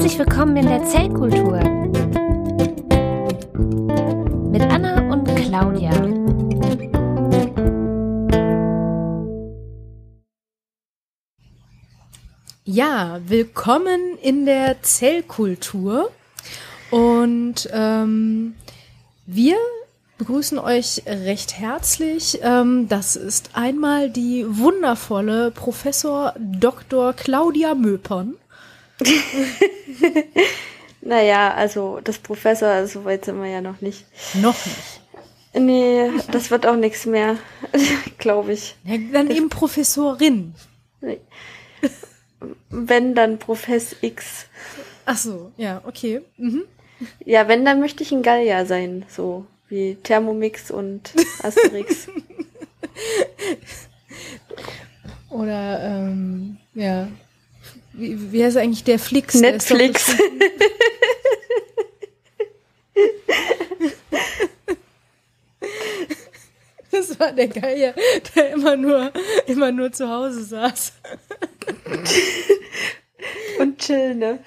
Herzlich willkommen in der Zellkultur mit Anna und Claudia. Ja, willkommen in der Zellkultur. Und ähm, wir begrüßen euch recht herzlich. Ähm, das ist einmal die wundervolle Professor Dr. Claudia Möpern. naja, also das Professor, so weit sind wir ja noch nicht. Noch nicht. Nee, das wird auch nichts mehr, glaube ich. Ja, dann eben Professorin. Wenn, dann Profess X. Ach so, ja, okay. Mhm. Ja, wenn, dann möchte ich ein Gallier sein, so wie Thermomix und Asterix. Oder, ähm, ja. Wie, wie heißt eigentlich der Flix? Netflix. Das war der Geier, der immer nur, immer nur zu Hause saß. Und chill, ne?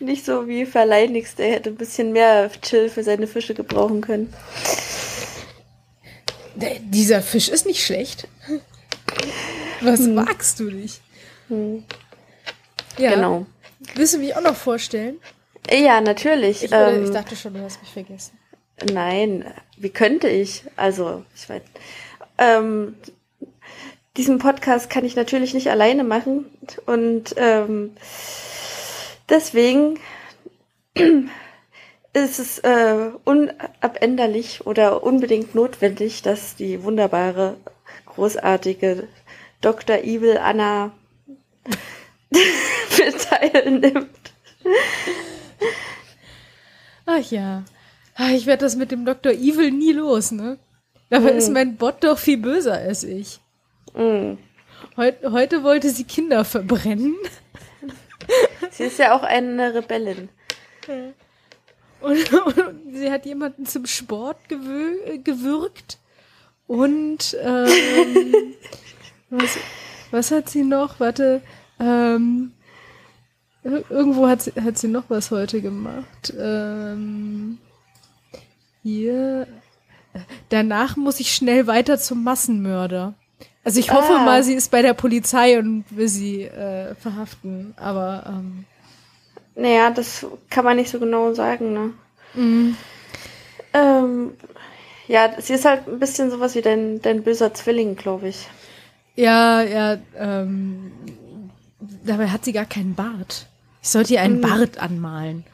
Nicht so wie Verleihnigst, der hätte ein bisschen mehr Chill für seine Fische gebrauchen können. Dieser Fisch ist nicht schlecht. Was hm. magst du nicht? Hm. Ja. Genau. Willst du mich auch noch vorstellen? Ja, natürlich. Ich, ähm, ich dachte schon, du hast mich vergessen. Nein, wie könnte ich? Also, ich weiß. Ähm, diesen Podcast kann ich natürlich nicht alleine machen und ähm, deswegen ist es äh, unabänderlich oder unbedingt notwendig, dass die wunderbare, großartige Dr. Evil Anna teilnimmt. Ach ja. Ich werde das mit dem Dr. Evil nie los, ne? Dabei mm. ist mein Bot doch viel böser als ich. Mm. Heut, heute wollte sie Kinder verbrennen. Sie ist ja auch eine Rebellin. Und, und sie hat jemanden zum Sport gewö gewürgt. Und ähm, was, was hat sie noch? Warte, ähm, irgendwo hat sie, hat sie noch was heute gemacht. Ähm, hier. Danach muss ich schnell weiter zum Massenmörder. Also ich hoffe ah. mal, sie ist bei der Polizei und will sie äh, verhaften, aber ähm, naja, das kann man nicht so genau sagen, ne? Mhm. Ähm, ja, sie ist halt ein bisschen sowas wie dein, dein böser Zwilling, glaube ich. Ja, ja, ähm, dabei hat sie gar keinen Bart. Ich sollte ihr einen mhm. Bart anmalen.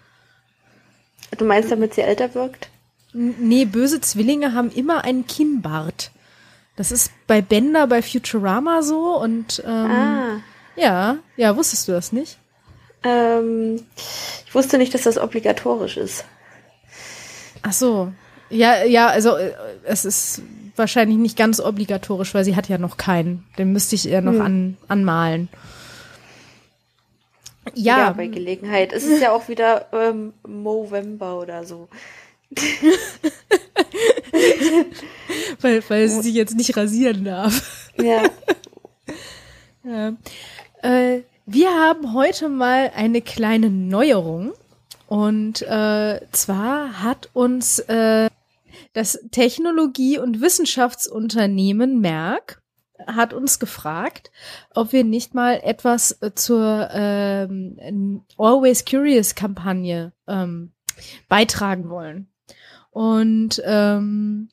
Du meinst, damit sie älter wirkt? Nee, böse Zwillinge haben immer einen Kinnbart. Das ist bei Bender bei Futurama so und ähm, ah. ja, ja, wusstest du das nicht? Ähm, ich wusste nicht, dass das obligatorisch ist. Ach so. Ja, ja, also äh, es ist wahrscheinlich nicht ganz obligatorisch, weil sie hat ja noch keinen. Den müsste ich eher noch hm. an, anmalen. Ja. ja, bei Gelegenheit. Es ist ja auch wieder ähm, Movember oder so. weil, weil sie sich jetzt nicht rasieren darf. Ja. ja. Äh, wir haben heute mal eine kleine Neuerung. Und äh, zwar hat uns äh, das Technologie- und Wissenschaftsunternehmen Merck hat uns gefragt, ob wir nicht mal etwas zur ähm, Always Curious Kampagne ähm, beitragen wollen. Und ähm,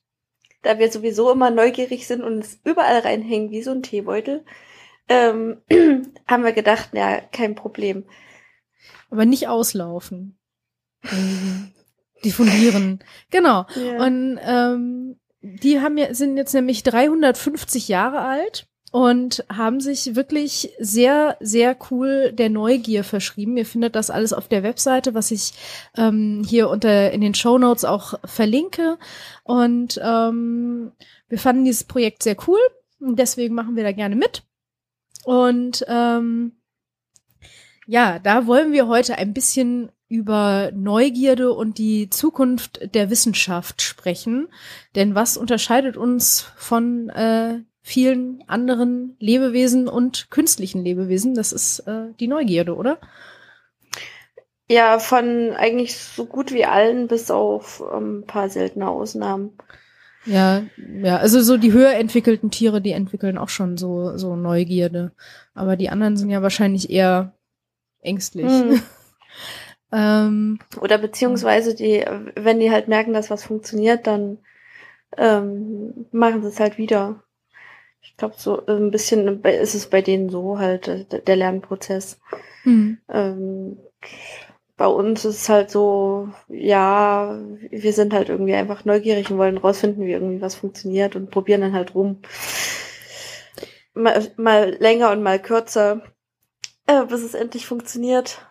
da wir sowieso immer neugierig sind und es überall reinhängen wie so ein Teebeutel, ähm, haben wir gedacht, ja, kein Problem. Aber nicht auslaufen. Diffundieren. Genau. Ja. Und ähm, die haben ja, sind jetzt nämlich 350 Jahre alt und haben sich wirklich sehr, sehr cool der Neugier verschrieben. Ihr findet das alles auf der Webseite, was ich ähm, hier unter in den Show Notes auch verlinke. Und ähm, wir fanden dieses Projekt sehr cool und deswegen machen wir da gerne mit. Und ähm, ja, da wollen wir heute ein bisschen über Neugierde und die Zukunft der Wissenschaft sprechen. Denn was unterscheidet uns von äh, vielen anderen Lebewesen und künstlichen Lebewesen. Das ist äh, die Neugierde, oder? Ja, von eigentlich so gut wie allen, bis auf ähm, ein paar seltene Ausnahmen. Ja, ja, also so die höher entwickelten Tiere, die entwickeln auch schon so, so Neugierde. Aber die anderen sind ja wahrscheinlich eher ängstlich. Hm. ähm, Oder beziehungsweise die, wenn die halt merken, dass was funktioniert, dann ähm, machen sie es halt wieder. Ich glaube, so ein bisschen ist es bei denen so halt, äh, der Lernprozess. Mhm. Ähm, bei uns ist es halt so, ja, wir sind halt irgendwie einfach neugierig und wollen rausfinden, wie irgendwie was funktioniert und probieren dann halt rum. Mal, mal länger und mal kürzer, äh, bis es endlich funktioniert.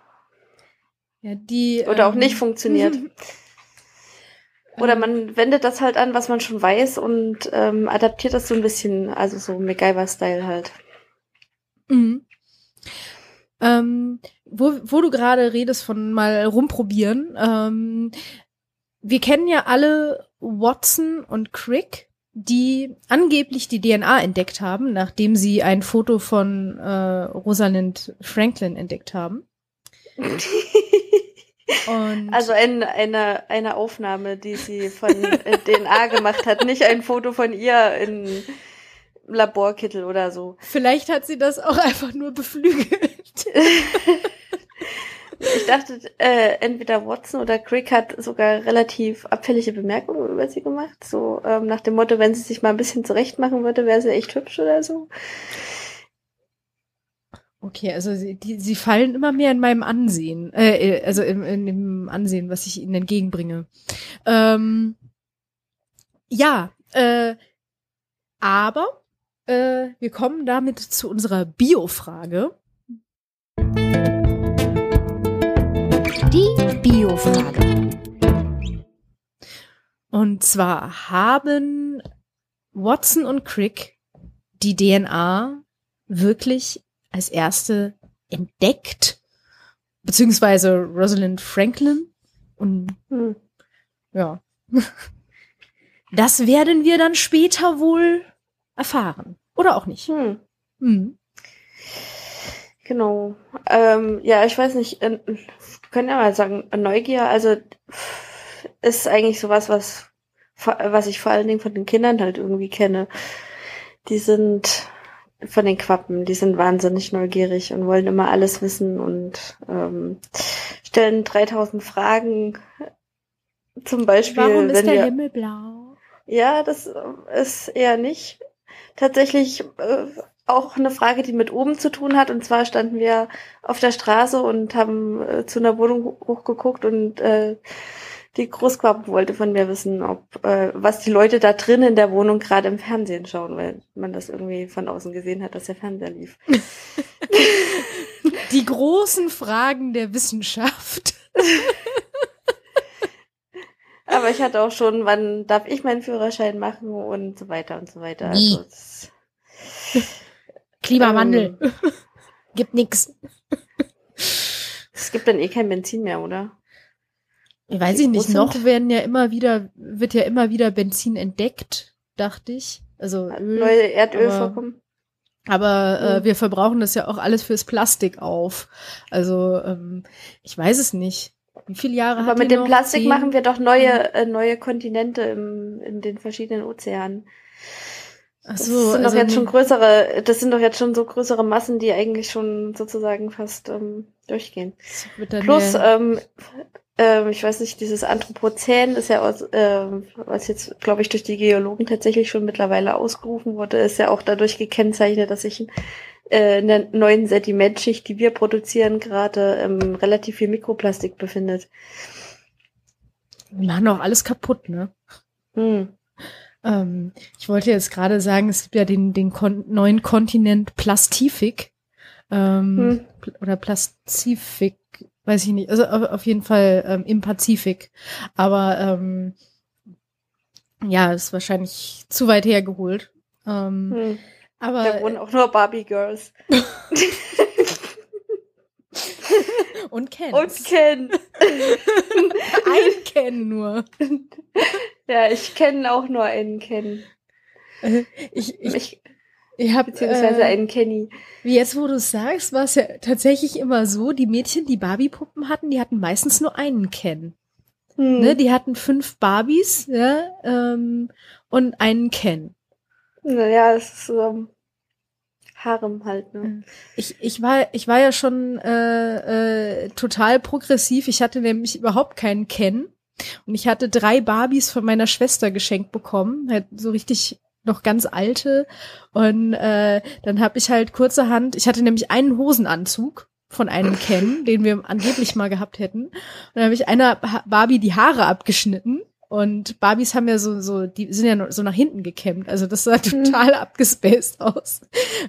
Ja, die. Oder ähm, auch nicht funktioniert. Oder man wendet das halt an, was man schon weiß und ähm, adaptiert das so ein bisschen, also so MacGyver-Style halt. Mhm. Ähm, wo, wo du gerade redest von mal rumprobieren, ähm, wir kennen ja alle Watson und Crick, die angeblich die DNA entdeckt haben, nachdem sie ein Foto von äh, Rosalind Franklin entdeckt haben. Und also ein, eine, eine Aufnahme, die sie von äh, DNA gemacht hat, nicht ein Foto von ihr in Laborkittel oder so. Vielleicht hat sie das auch einfach nur beflügelt. ich dachte, äh, entweder Watson oder Crick hat sogar relativ abfällige Bemerkungen über sie gemacht. So ähm, nach dem Motto, wenn sie sich mal ein bisschen zurecht machen würde, wäre sie echt hübsch oder so. Okay, also sie, die, sie fallen immer mehr in meinem Ansehen, äh, äh also in, in dem Ansehen, was ich ihnen entgegenbringe. Ähm, ja, äh, aber äh, wir kommen damit zu unserer Bio-Frage. Die Bio-Frage. Und zwar haben Watson und Crick die DNA wirklich als erste entdeckt, beziehungsweise Rosalind Franklin. Und hm. ja, das werden wir dann später wohl erfahren. Oder auch nicht. Hm. Hm. Genau. Ähm, ja, ich weiß nicht, äh, können ja mal sagen, Neugier, also ist eigentlich sowas, was, was ich vor allen Dingen von den Kindern halt irgendwie kenne. Die sind von den Quappen, die sind wahnsinnig neugierig und wollen immer alles wissen und ähm, stellen 3000 Fragen. Zum Beispiel. Warum ist der wir, Himmel blau? Ja, das ist eher nicht. Tatsächlich äh, auch eine Frage, die mit oben zu tun hat. Und zwar standen wir auf der Straße und haben äh, zu einer Wohnung hochgeguckt und äh, die Großquappen wollte von mir wissen, ob äh, was die Leute da drin in der Wohnung gerade im Fernsehen schauen, weil man das irgendwie von außen gesehen hat, dass der Fernseher lief. die großen Fragen der Wissenschaft. Aber ich hatte auch schon, wann darf ich meinen Führerschein machen und so weiter und so weiter. Also, Klimawandel. Ähm, gibt nix. Es gibt dann eh kein Benzin mehr, oder? Weiß ich nicht, noch werden ja immer wieder, wird ja immer wieder Benzin entdeckt, dachte ich. Also Öl, neue Erdöl aber, vorkommen. Aber äh, mhm. wir verbrauchen das ja auch alles fürs Plastik auf. Also ähm, ich weiß es nicht. Wie viele Jahre Aber mit dem Plastik Zehn? machen wir doch neue, äh, neue Kontinente im, in den verschiedenen Ozeanen. Ach so, das sind also doch jetzt schon größere, das sind doch jetzt schon so größere Massen, die eigentlich schon sozusagen fast ähm, durchgehen. Plus, ähm, ähm, ich weiß nicht, dieses Anthropozän ist ja aus, äh, was jetzt, glaube ich, durch die Geologen tatsächlich schon mittlerweile ausgerufen wurde, ist ja auch dadurch gekennzeichnet, dass sich äh, in der neuen Sedimentschicht, die wir produzieren, gerade ähm, relativ viel Mikroplastik befindet. Wir machen auch alles kaputt, ne? Hm. Ähm, ich wollte jetzt gerade sagen, es gibt ja den, den kon neuen Kontinent Plastifik. Ähm, hm. Oder Plastifik, weiß ich nicht. Also auf, auf jeden Fall ähm, im Pazifik. Aber ähm, ja, ist wahrscheinlich zu weit hergeholt. Ähm, hm. Aber da wohnen auch nur Barbie Girls. Und Ken. Und Ken. Ein Ken nur. Ja, ich kenne auch nur einen Ken. Ich, ich, ich, Ich hab, Beziehungsweise äh, einen Kenny. Wie jetzt, wo du es sagst, war es ja tatsächlich immer so, die Mädchen, die Barbie-Puppen hatten, die hatten meistens nur einen Ken. Hm. Ne? Die hatten fünf Barbies ja, ähm, und einen Ken. Naja, es ist so Harem halt, ne? Ich, ich, war, ich war ja schon äh, äh, total progressiv. Ich hatte nämlich überhaupt keinen Ken. Und ich hatte drei Barbies von meiner Schwester geschenkt bekommen. Halt so richtig noch ganz alte. Und äh, dann habe ich halt kurzerhand, ich hatte nämlich einen Hosenanzug von einem Ken, den wir angeblich mal gehabt hätten. Und dann habe ich einer Barbie die Haare abgeschnitten. Und Barbies haben ja so, so, die sind ja so nach hinten gekämmt. Also das sah total abgespaced aus,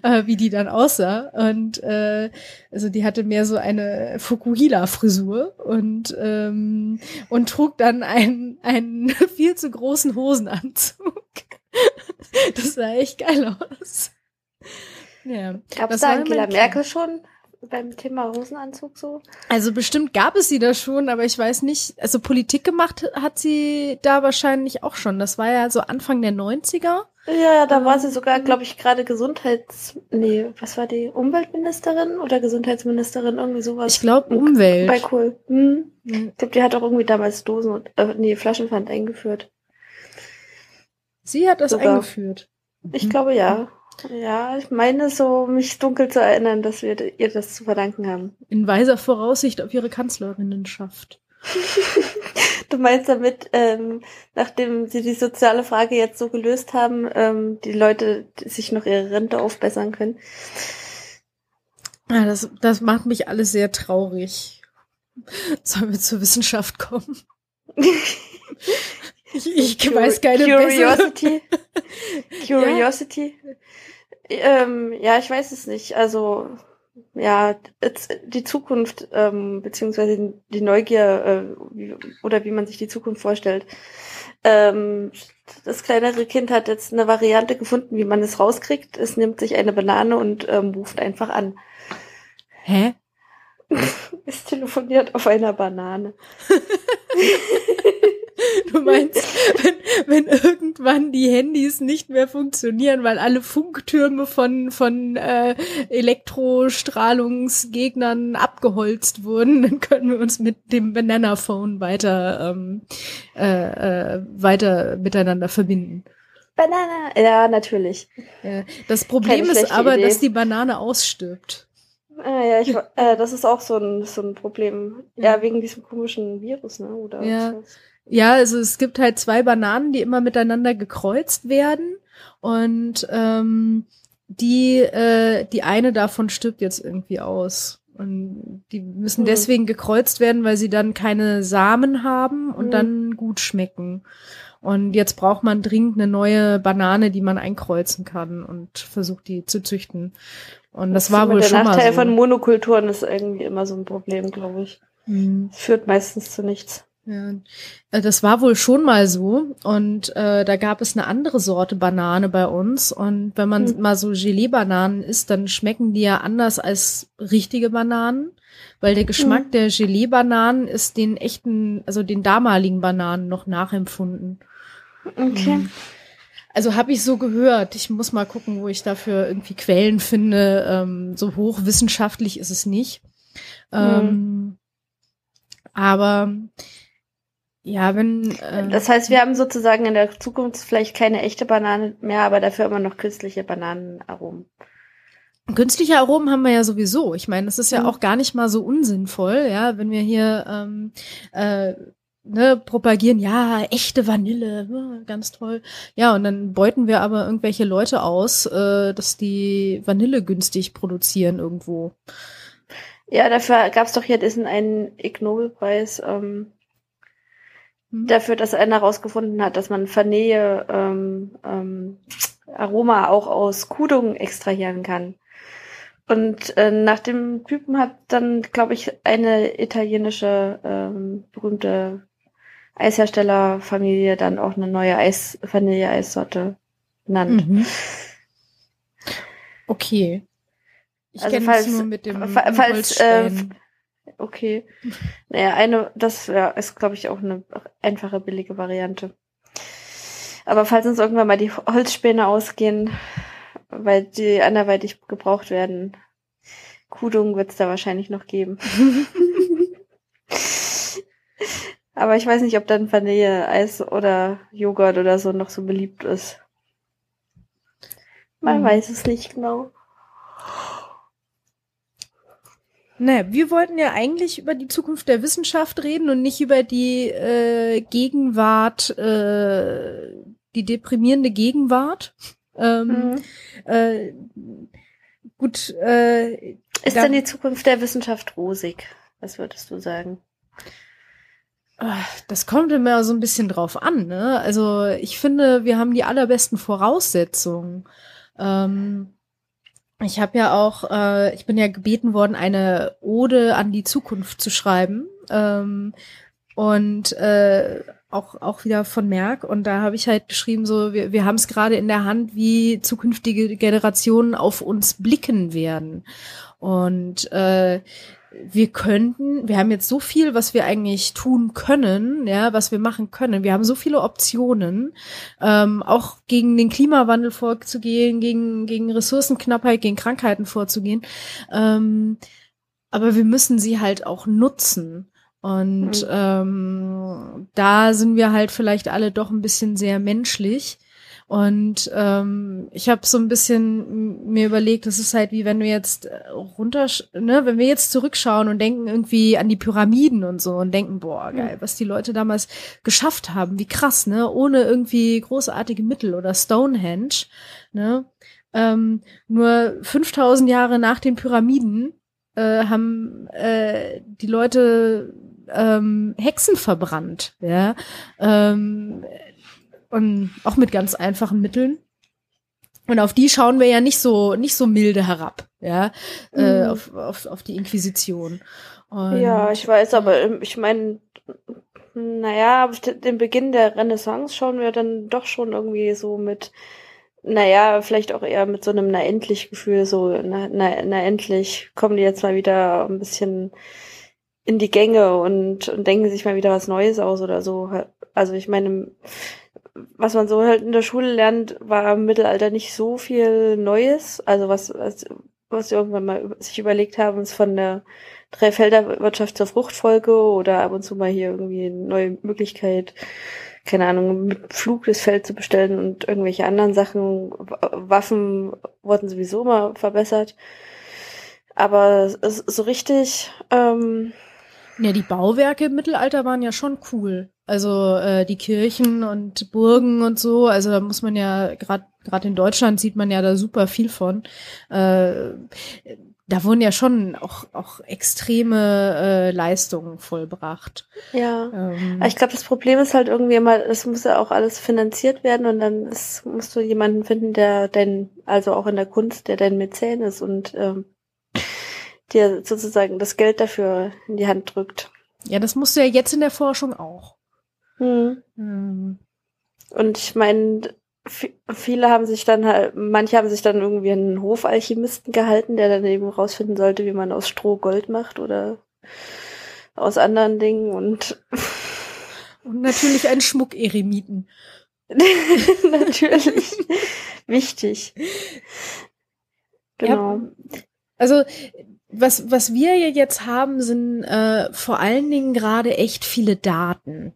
äh, wie die dann aussah. Und äh, also die hatte mehr so eine Fukuhila-Frisur und ähm, und trug dann einen einen viel zu großen Hosenanzug. Das sah echt geil aus. Ja. Gab es da Angela. Merkel schon beim Thema Hosenanzug so? Also bestimmt gab es sie da schon, aber ich weiß nicht, also Politik gemacht hat sie da wahrscheinlich auch schon. Das war ja so Anfang der 90er. Ja, da war sie Ähm, sogar, glaube ich, gerade Gesundheits... Nee, was war die? Umweltministerin oder Gesundheitsministerin? Irgendwie sowas. Ich glaube Bei Umwelt. Cool. Hm. Mhm. Ich glaube, die hat auch irgendwie damals Dosen und äh, nee, Flaschenpfand eingeführt. Sie hat das Sogar. eingeführt. Ich Mhm. glaube ja. Ja, ich meine so, mich dunkel zu erinnern, dass wir ihr das zu verdanken haben. In weiser Voraussicht auf ihre Kanzlerinnenschaft. Du meinst damit, ähm, nachdem sie die soziale Frage jetzt so gelöst haben, ähm, die Leute sich noch ihre Rente aufbessern können? Ja, das, das macht mich alles sehr traurig. Sollen wir zur Wissenschaft kommen? Ich, ich weiß keine bessere. Curiosity. Curiosity. Ähm, ja, ich weiß es nicht. Also, ja, die Zukunft, ähm, beziehungsweise die Neugier, äh, wie, oder wie man sich die Zukunft vorstellt. Ähm, das kleinere Kind hat jetzt eine Variante gefunden, wie man es rauskriegt. Es nimmt sich eine Banane und ähm, ruft einfach an. Hä? Es telefoniert auf einer Banane. Du meinst, wenn, wenn irgendwann die Handys nicht mehr funktionieren, weil alle Funktürme von, von äh, Elektrostrahlungsgegnern abgeholzt wurden, dann können wir uns mit dem Banana-Phone weiter, ähm, äh, äh, weiter miteinander verbinden. Banane. Ja, natürlich. Ja, das Problem ist aber, Idee. dass die Banane ausstirbt. Ah, ja, ich, äh, das ist auch so ein, so ein Problem. Ja, wegen diesem komischen Virus, ne? Oder Ja. was? Ja, also es gibt halt zwei Bananen, die immer miteinander gekreuzt werden und ähm, die äh, die eine davon stirbt jetzt irgendwie aus und die müssen Hm. deswegen gekreuzt werden, weil sie dann keine Samen haben und Hm. dann gut schmecken. Und jetzt braucht man dringend eine neue Banane, die man einkreuzen kann und versucht die zu züchten. Und das, war so wohl der schon Nachteil mal so. von Monokulturen ist irgendwie immer so ein Problem, glaube ich. Hm. Es führt meistens zu nichts. Ja, äh, das war wohl schon mal so. Und äh, da gab es eine andere Sorte Banane bei uns. Und wenn man Hm. mal so Gelee-Bananen isst, dann schmecken die ja anders als richtige Bananen. Weil der Geschmack Hm. der Gelee-Bananen ist den echten, also den damaligen Bananen noch nachempfunden. Okay. Mhm. Also habe ich so gehört. Ich muss mal gucken, wo ich dafür irgendwie Quellen finde. Ähm, so hochwissenschaftlich ist es nicht. Ähm, aber ja, wenn äh, Das heißt, wir haben sozusagen in der Zukunft vielleicht keine echte Banane mehr, aber dafür immer noch künstliche Bananenaromen. Künstliche Aromen haben wir ja sowieso. Ich meine, das ist ja Mhm. auch gar nicht mal so unsinnvoll, ja, wenn wir hier ähm, äh, ne, propagieren, ja, echte Vanille, ganz toll. Ja, und dann beuten wir aber irgendwelche Leute aus, äh, dass die Vanille günstig produzieren irgendwo. Ja, dafür gab es doch hier diesen einen Ig Nobelpreis ähm, Hm? dafür, dass einer herausgefunden hat, dass man Vanille ähm, ähm, Aroma auch aus Kudung extrahieren kann. Und äh, nach dem Typen hat dann, glaube ich, eine italienische ähm, berühmte Eisherstellerfamilie dann auch eine neue Eis Vanille-Eissorte benannt. Mhm. Okay. Ich Also kenne es nur mit dem fa- falls, äh. Okay. Naja, eine, das ja, ist, glaube ich, auch eine einfache, billige Variante. Aber falls uns irgendwann mal die Holzspäne ausgehen, weil die anderweitig gebraucht werden. Kudung wird es da wahrscheinlich noch geben. Aber ich weiß nicht, ob dann Vanille, Eis oder Joghurt oder so noch so beliebt ist. Man mhm. weiß es nicht genau. Naja, wir wollten ja eigentlich über die Zukunft der Wissenschaft reden und nicht über die äh, Gegenwart, äh, die deprimierende Gegenwart. Ähm, mhm. äh, gut. Äh, Ist denn die Zukunft der Wissenschaft rosig? Was würdest du sagen? Das kommt immer so ein bisschen drauf an. Ne? Also ich finde, wir haben die allerbesten Voraussetzungen. Ähm, ich habe ja auch, äh, ich bin ja gebeten worden, eine Ode an die Zukunft zu schreiben. Ähm, und äh, auch, auch wieder von Merck. Und da habe ich halt geschrieben, so, wir, wir haben es gerade in der Hand, wie zukünftige Generationen auf uns blicken werden. Und äh, wir könnten, wir haben jetzt so viel, was wir eigentlich tun können, ja, was wir machen können. Wir haben so viele Optionen, ähm, auch gegen den Klimawandel vorzugehen, gegen, gegen Ressourcenknappheit, gegen Krankheiten vorzugehen. Ähm, aber wir müssen sie halt auch nutzen. Und mhm. ähm, da sind wir halt vielleicht alle doch ein bisschen sehr menschlich. Und ähm, ich habe so ein bisschen mir überlegt, das ist halt wie wenn du jetzt äh, runter, ne, wenn wir jetzt zurückschauen und denken irgendwie an die Pyramiden und so und denken, boah, geil, mhm. was die Leute damals geschafft haben, wie krass, ne, ohne irgendwie großartige Mittel oder Stonehenge, ne. Ähm, nur 5000 Jahre nach den Pyramiden äh, haben äh, die Leute ähm, Hexen verbrannt, ja. Ähm, und auch mit ganz einfachen Mitteln. Und auf die schauen wir ja nicht so, nicht so milde herab, ja, äh, mhm. äh, auf, auf, auf die Inquisition. Und, ja, ich weiß, aber ähm, ich meine, naja, den Beginn der Renaissance schauen wir dann doch schon irgendwie so mit, naja, vielleicht auch eher mit so einem na endlich Gefühl, so, na, na, na endlich kommen die jetzt mal wieder ein bisschen in die Gänge und, und denken sich mal wieder was Neues aus oder so. Also ich meine, was man so halt in der Schule lernt, war im Mittelalter nicht so viel Neues. Also was, was, was sie irgendwann mal sich überlegt haben, ist von der Dreifelderwirtschaft zur Fruchtfolge oder ab und zu mal hier irgendwie eine neue Möglichkeit, keine Ahnung, mit Flug das Feld zu bestellen und irgendwelche anderen Sachen. Waffen wurden sowieso immer verbessert. Aber so richtig, ähm, ja, die Bauwerke im Mittelalter waren ja schon cool. Also äh, die Kirchen und Burgen und so. Also da muss man ja gerade gerade in Deutschland sieht man ja da super viel von. Äh, da wurden ja schon auch, auch extreme äh, Leistungen vollbracht. Ja. Ähm. Ich glaube, das Problem ist halt irgendwie immer, das muss ja auch alles finanziert werden und dann ist, musst du jemanden finden, der dein, also auch in der Kunst, der dein Mäzen ist und ähm, dir sozusagen das Geld dafür in die Hand drückt. Ja, das musst du ja jetzt in der Forschung auch. Hm. Hm. Und ich meine, viele haben sich dann halt, manche haben sich dann irgendwie einen Hofalchemisten gehalten, der dann eben rausfinden sollte, wie man aus Stroh Gold macht oder aus anderen Dingen und und natürlich einen Schmuck-Eremiten. natürlich. Wichtig. Genau. Ja, also was, was wir jetzt haben, sind äh, vor allen Dingen gerade echt viele Daten.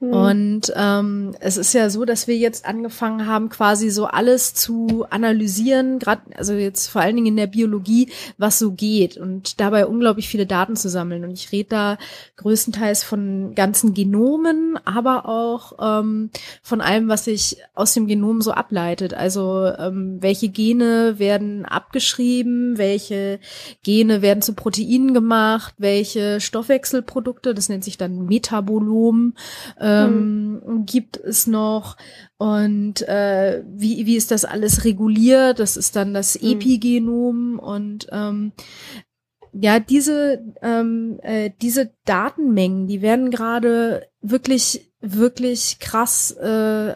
Mhm. Und ähm, es ist ja so, dass wir jetzt angefangen haben, quasi so alles zu analysieren, gerade also jetzt vor allen Dingen in der Biologie, was so geht und dabei unglaublich viele Daten zu sammeln. Und ich rede da größtenteils von ganzen Genomen, aber auch ähm, von allem, was sich aus dem Genom so ableitet. Also ähm, welche Gene werden abgeschrieben, welche Gene werden zu Proteinen gemacht, welche Stoffwechselprodukte, das nennt sich dann Metabolom, ähm, hm. gibt es noch und äh, wie, wie ist das alles reguliert? Das ist dann das hm. Epigenom und ähm, ja, diese, ähm, äh, diese Datenmengen, die werden gerade wirklich, wirklich krass, äh,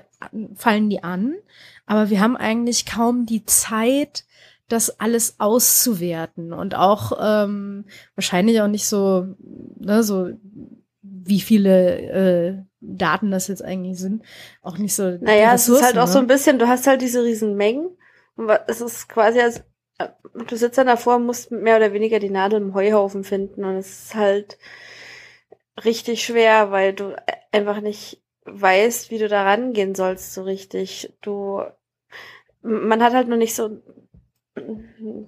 fallen die an. Aber wir haben eigentlich kaum die Zeit, das alles auszuwerten und auch ähm, wahrscheinlich auch nicht so, ne, so wie viele äh, Daten das jetzt eigentlich sind. Auch nicht so. Naja, es ist halt ne? auch so ein bisschen, du hast halt diese riesen Mengen es ist quasi als, äh, du sitzt dann davor und musst mehr oder weniger die Nadel im Heuhaufen finden und es ist halt richtig schwer, weil du einfach nicht weißt, wie du da rangehen sollst so richtig. Du, man hat halt noch nicht so,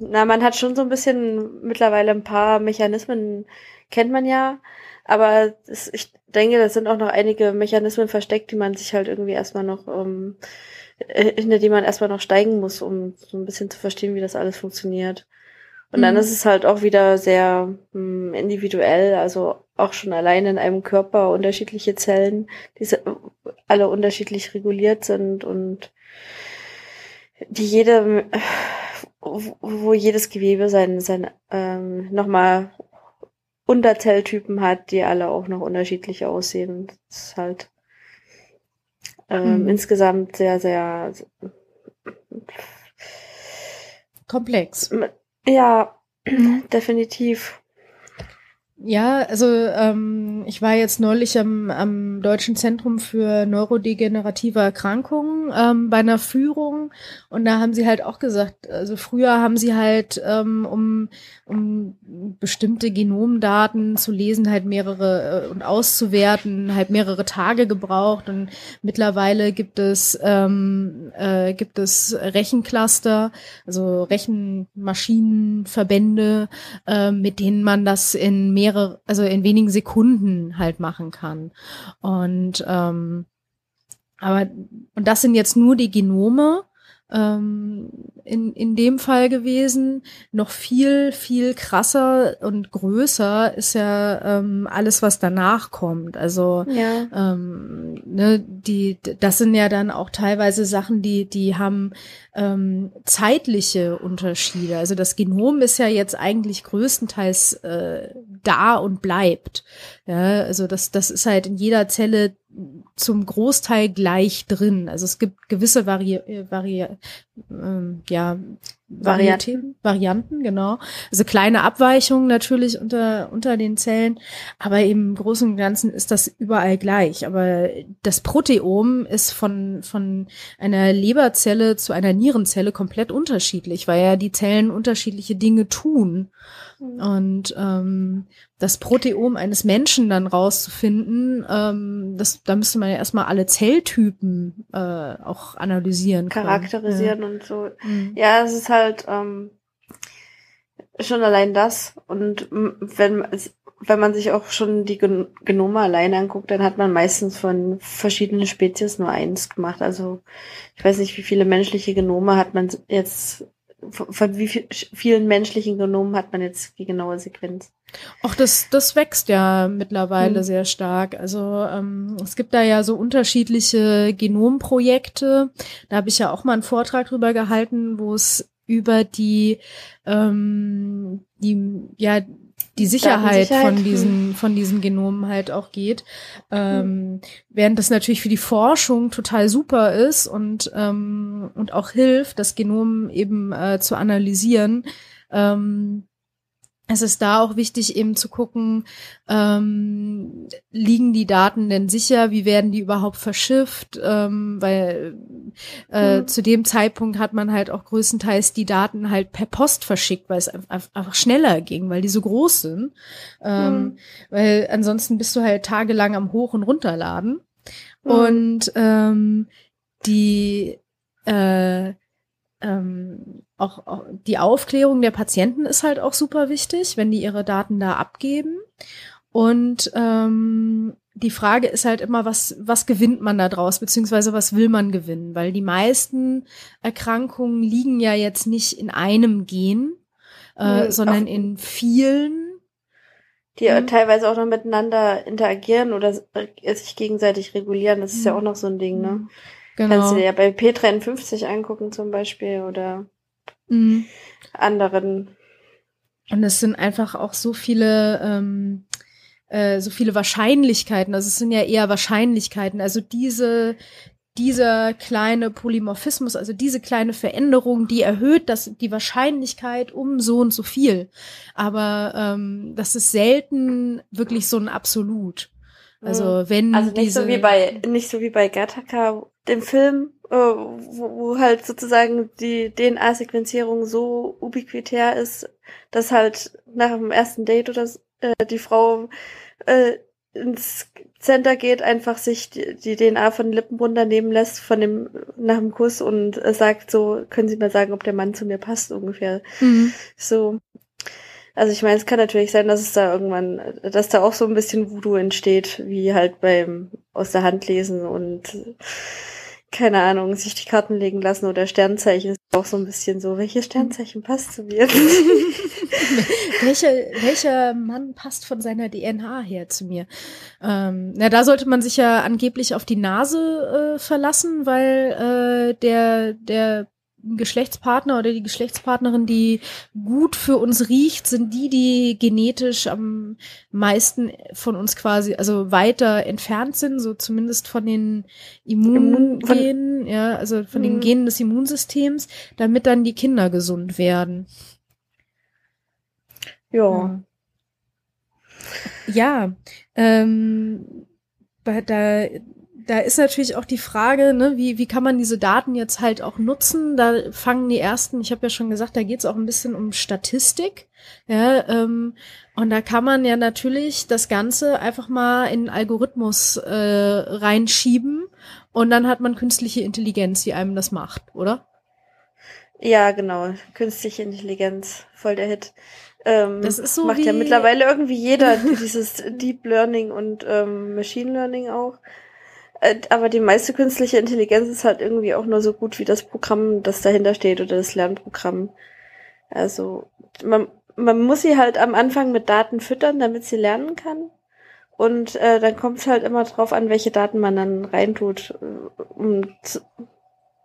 na, man hat schon so ein bisschen mittlerweile ein paar Mechanismen, kennt man ja, aber das, ich denke, das sind auch noch einige Mechanismen versteckt, die man sich halt irgendwie erstmal noch, um, ähm, hinter die man erstmal noch steigen muss, um so ein bisschen zu verstehen, wie das alles funktioniert. Und dann mhm. ist es halt auch wieder sehr mh, hm, individuell, also auch schon allein in einem Körper unterschiedliche Zellen, die alle unterschiedlich reguliert sind und die jede, wo jedes Gewebe sein, sein ähm, nochmal Unterzelltypen hat, die alle auch noch unterschiedlich aussehen. Das ist halt ähm, mhm. insgesamt sehr, sehr komplex. Ja, definitiv. Ja, also ähm, ich war jetzt neulich am, am Deutschen Zentrum für neurodegenerative Erkrankungen ähm, bei einer Führung. Und da haben sie halt auch gesagt, also früher haben sie halt, ähm, um, um bestimmte Genomdaten zu lesen, halt mehrere äh, und auszuwerten, halt mehrere Tage gebraucht. Und mittlerweile gibt es ähm, äh, gibt es Rechencluster, also Rechenmaschinenverbände, äh, mit denen man das in mehrere mehrere, also in wenigen Sekunden halt machen kann. Und ähm, aber und das sind jetzt nur die Genome ähm, in, in dem Fall gewesen. Noch viel, viel krasser und größer ist ja ähm, alles, was danach kommt. Also ja. ähm, ne, die, das sind ja dann auch teilweise Sachen, die, die haben ähm, zeitliche Unterschiede. Also das Genom ist ja jetzt eigentlich größtenteils äh, da und bleibt. Ja, also das, das ist halt in jeder Zelle zum Großteil gleich drin. Also es gibt gewisse Vari, Vari ähm, ja, Varianten, Varianten, genau. Also kleine Abweichungen natürlich unter, unter den Zellen, aber im Großen und Ganzen ist das überall gleich. Aber das Proteom ist von, von einer Leberzelle zu einer Nierenzelle komplett unterschiedlich, weil ja die Zellen unterschiedliche Dinge tun. Mhm. Und ähm, das Proteom eines Menschen dann rauszufinden, ähm, das, da müsste man ja erstmal alle Zelltypen äh, auch analysieren. Können. Charakterisieren ja. und so. Mhm. Ja, es ist halt ähm, schon allein das. Und wenn, wenn man sich auch schon die Gen Genome alleine anguckt, dann hat man meistens von verschiedenen Spezies nur eins gemacht. Also ich weiß nicht, wie viele menschliche Genome hat man jetzt von wie viel, vielen menschlichen Genomen hat man jetzt die genaue Sequenz? Ach, das, das wächst ja mittlerweile mhm. sehr stark. Also ähm, es gibt da ja so unterschiedliche Genomprojekte. Da habe ich ja auch mal einen Vortrag drüber gehalten, wo es über die ähm, die ja die Sicherheit von diesen, von diesen Genomen halt auch geht. Ähm, mhm. Während das natürlich für die Forschung total super ist und, ähm, und auch hilft, das Genom eben äh, zu analysieren, ähm, es ist da auch wichtig, eben zu gucken, ähm, liegen die Daten denn sicher, wie werden die überhaupt verschifft, ähm, weil äh, mhm. zu dem Zeitpunkt hat man halt auch größtenteils die Daten halt per Post verschickt, weil es einfach schneller ging, weil die so groß sind. Ähm, mhm. Weil ansonsten bist du halt tagelang am Hoch- und Runterladen. Mhm. Und ähm, die äh, ähm, auch, auch die Aufklärung der Patienten ist halt auch super wichtig, wenn die ihre Daten da abgeben. Und ähm, die Frage ist halt immer, was, was gewinnt man da draus, beziehungsweise was will man gewinnen? Weil die meisten Erkrankungen liegen ja jetzt nicht in einem Gen, äh, nee, sondern in vielen. Die hm. teilweise auch noch miteinander interagieren oder sich gegenseitig regulieren. Das ist ja auch noch so ein Ding, ne? Genau. Kannst du dir ja bei P53 angucken zum Beispiel oder mhm. anderen. Und es sind einfach auch so viele, ähm, äh, so viele Wahrscheinlichkeiten. Also es sind ja eher Wahrscheinlichkeiten. Also diese, dieser kleine Polymorphismus, also diese kleine Veränderung, die erhöht das, die Wahrscheinlichkeit um so und so viel. Aber ähm, das ist selten wirklich so ein Absolut. Also mhm. wenn also nicht so wie bei nicht so wie bei Gattaca dem Film äh, wo, wo halt sozusagen die DNA-Sequenzierung so ubiquitär ist, dass halt nach dem ersten Date oder äh, die Frau äh, ins Center geht, einfach sich die, die DNA von den Lippen runternehmen lässt von dem nach dem Kuss und äh, sagt so, können Sie mal sagen, ob der Mann zu mir passt ungefähr. Mhm. So. Also ich meine, es kann natürlich sein, dass es da irgendwann, dass da auch so ein bisschen Voodoo entsteht, wie halt beim aus der Hand lesen und keine Ahnung, sich die Karten legen lassen oder Sternzeichen ist auch so ein bisschen so, welches Sternzeichen passt zu mir? welcher, welcher Mann passt von seiner DNA her zu mir? Ähm, na, da sollte man sich ja angeblich auf die Nase äh, verlassen, weil äh, der, der Geschlechtspartner oder die Geschlechtspartnerin, die gut für uns riecht, sind die, die genetisch am meisten von uns quasi, also weiter entfernt sind, so zumindest von den Immungenen, ja, also von den mhm. Genen des Immunsystems, damit dann die Kinder gesund werden. Ja. Ja, ähm, da da ist natürlich auch die Frage, ne, wie, wie kann man diese Daten jetzt halt auch nutzen? Da fangen die ersten, ich habe ja schon gesagt, da geht es auch ein bisschen um Statistik. Ja, ähm, und da kann man ja natürlich das Ganze einfach mal in einen Algorithmus äh, reinschieben und dann hat man künstliche Intelligenz, die einem das macht, oder? Ja, genau. Künstliche Intelligenz, voll der Hit. Ähm, das ist so macht ja mittlerweile irgendwie jeder dieses Deep Learning und ähm, Machine Learning auch. Äh, aber die meiste künstliche Intelligenz ist halt irgendwie auch nur so gut wie das Programm, das dahinter steht oder das Lernprogramm. Also man, man muss sie halt am Anfang mit Daten füttern, damit sie lernen kann. Und äh, dann kommt es halt immer drauf an, welche Daten man dann reintut, äh, um zu,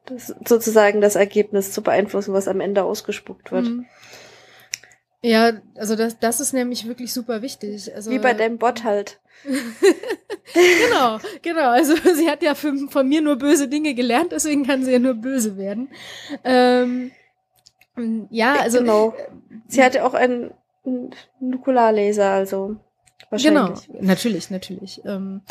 das, sozusagen das Ergebnis zu beeinflussen, was am Ende ausgespuckt wird. Mhm. Ja, also das, das ist nämlich wirklich super wichtig. Also, Wie bei deinem Bot halt. genau, genau. Also sie hat ja für, von mir nur böse Dinge gelernt, deswegen kann sie ja nur böse werden. Ähm, ja, also. Genau. Sie hatte auch einen Nukularlaser, also wahrscheinlich. Genau, natürlich, natürlich. Ähm,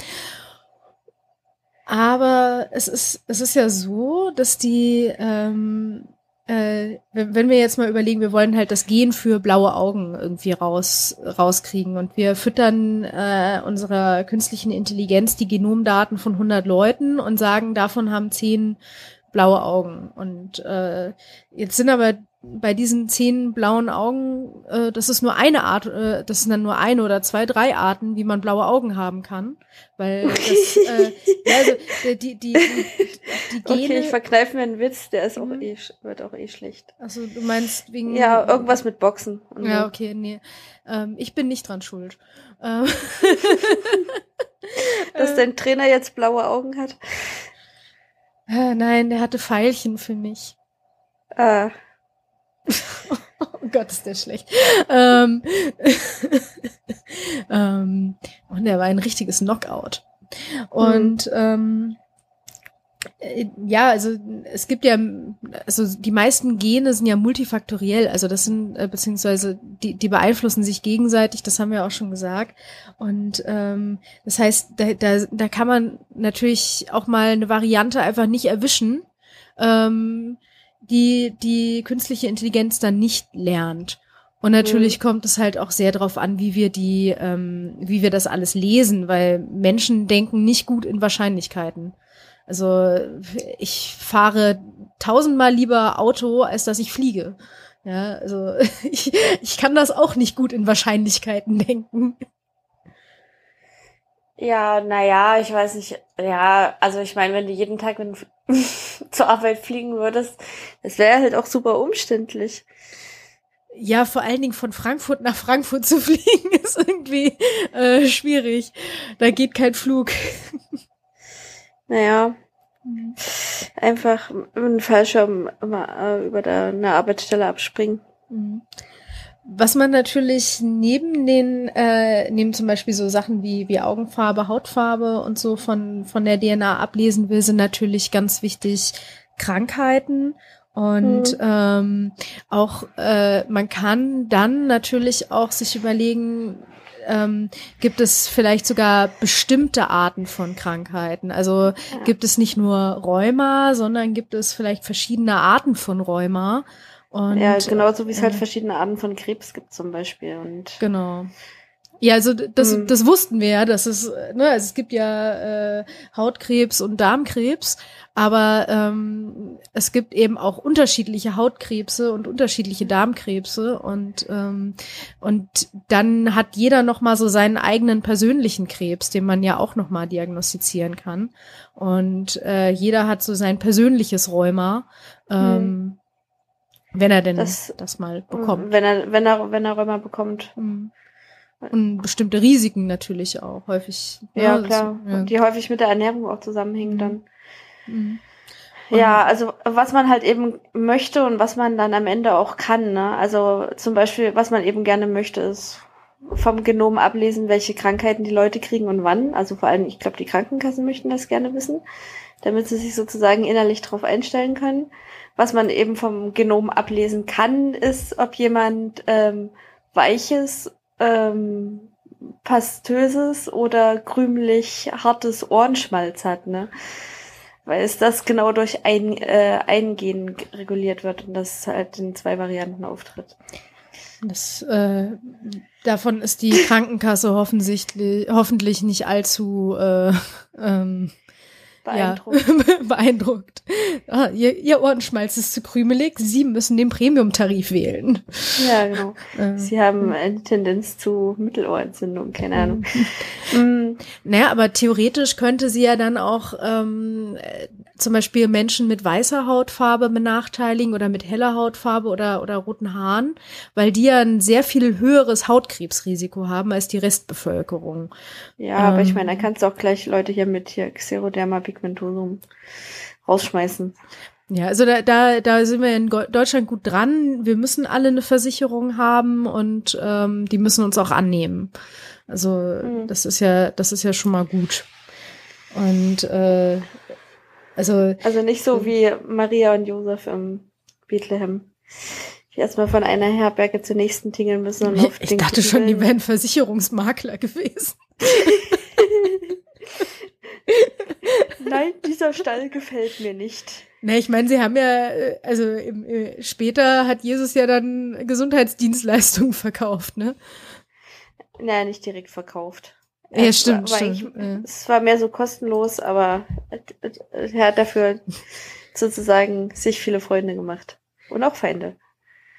aber es ist, es ist ja so, dass die ähm, äh, wenn wir jetzt mal überlegen, wir wollen halt das Gen für blaue Augen irgendwie raus, rauskriegen und wir füttern äh, unserer künstlichen Intelligenz die Genomdaten von 100 Leuten und sagen, davon haben 10 blaue Augen. Und äh, jetzt sind aber bei diesen zehn blauen Augen, äh, das ist nur eine Art, äh, das sind dann nur eine oder zwei, drei Arten, wie man blaue Augen haben kann. Weil das, äh, ja, also die, die, die, die Gene. Okay, ich verkneife mir einen Witz, der ist auch mhm. eh, wird auch eh schlecht. Also du meinst wegen. Ja, irgendwas mit Boxen. ja, okay, nee. Ähm, ich bin nicht dran schuld. Ähm, Dass dein Trainer jetzt blaue Augen hat. Äh, nein, der hatte Pfeilchen für mich. Ah. Oh Gott, ist der schlecht. Ähm, ähm, und der war ein richtiges Knockout. Und mhm. ähm, äh, ja, also es gibt ja, also die meisten Gene sind ja multifaktoriell, also das sind, äh, beziehungsweise die, die beeinflussen sich gegenseitig, das haben wir auch schon gesagt. Und ähm, das heißt, da, da, da kann man natürlich auch mal eine Variante einfach nicht erwischen, ähm, die die künstliche Intelligenz dann nicht lernt. Und natürlich mhm. kommt es halt auch sehr darauf an, wie wir die, ähm, wie wir das alles lesen, weil Menschen denken nicht gut in Wahrscheinlichkeiten. Also ich fahre tausendmal lieber Auto, als dass ich fliege. Ja, also ich, ich kann das auch nicht gut in Wahrscheinlichkeiten denken. Ja, naja, ich weiß nicht. Ja, also ich meine, wenn du jeden Tag mit, zur Arbeit fliegen würdest, das wäre halt auch super umständlich. Ja, vor allen Dingen von Frankfurt nach Frankfurt zu fliegen ist irgendwie äh, schwierig. Da geht kein Flug. Naja, mhm. einfach mit einem Fallschirm immer, äh, über der, eine Arbeitsstelle abspringen. Mhm. Was man natürlich neben den, äh, neben zum Beispiel so Sachen wie, wie Augenfarbe, Hautfarbe und so von, von der DNA ablesen will, sind natürlich ganz wichtig Krankheiten. Und mhm. ähm, auch äh, man kann dann natürlich auch sich überlegen, ähm, gibt es vielleicht sogar bestimmte Arten von Krankheiten. Also ja. gibt es nicht nur Rheuma, sondern gibt es vielleicht verschiedene Arten von Rheuma. Und, ja, genauso wie es halt äh, verschiedene Arten von Krebs gibt zum Beispiel. Und genau. Ja, also das, mhm. das wussten wir ja, dass es, ne, also es gibt ja äh, Hautkrebs und Darmkrebs, aber ähm, es gibt eben auch unterschiedliche Hautkrebse und unterschiedliche Darmkrebse und ähm, und dann hat jeder noch mal so seinen eigenen persönlichen Krebs, den man ja auch noch mal diagnostizieren kann und äh, jeder hat so sein persönliches Rheuma. Ähm, mhm. Wenn er denn das, das mal bekommt. Wenn er, wenn er, wenn er Rheuma bekommt. Mhm. Und bestimmte Risiken natürlich auch häufig. Ja, ja klar. So, ja. Die häufig mit der Ernährung auch zusammenhängen mhm. dann. Mhm. Ja, also was man halt eben möchte und was man dann am Ende auch kann. Ne? Also zum Beispiel, was man eben gerne möchte, ist vom Genom ablesen, welche Krankheiten die Leute kriegen und wann. Also vor allem, ich glaube, die Krankenkassen möchten das gerne wissen, damit sie sich sozusagen innerlich darauf einstellen können. Was man eben vom Genom ablesen kann, ist, ob jemand ähm, weiches ähm, pastöses oder krümelig hartes Ohrenschmalz hat, ne? Weil es das genau durch ein, äh, Eingehen reguliert wird und das halt in zwei Varianten auftritt. Das, äh, davon ist die Krankenkasse hoffentlich, hoffentlich nicht allzu äh, ähm, Beeindruckt. Ja, beeindruckt. Ah, ihr, ihr Ohrenschmalz ist zu krümelig. Sie müssen den Premium-Tarif wählen. Ja, genau. Ähm. Sie haben eine Tendenz zu Mittelohrentzündung, keine Ahnung. mhm. Naja, aber theoretisch könnte sie ja dann auch ähm, zum Beispiel Menschen mit weißer Hautfarbe benachteiligen oder mit heller Hautfarbe oder, oder roten Haaren, weil die ja ein sehr viel höheres Hautkrebsrisiko haben als die Restbevölkerung. Ja, ähm, aber ich ähm. meine, da kannst du auch gleich Leute hier mit hier Xeroderma pigmentosum rausschmeißen. Ja, also da, da, da sind wir in Deutschland gut dran. Wir müssen alle eine Versicherung haben und ähm, die müssen uns auch annehmen. Also mhm. das ist ja, das ist ja schon mal gut. Und äh, also also nicht so wie Maria und Josef im Bethlehem, die erstmal von einer Herberge zur nächsten tingeln müssen. Und auf ich den dachte schon, die wären Versicherungsmakler gewesen. Nein, dieser Stall gefällt mir nicht. Na, ich meine, sie haben ja, äh, also im, äh, später hat Jesus ja dann Gesundheitsdienstleistungen verkauft, ne? Naja, nicht direkt verkauft. Ja, es stimmt, war, stimmt. Ja. Es war mehr so kostenlos, aber er hat dafür sozusagen sich viele Freunde gemacht. Und auch Feinde.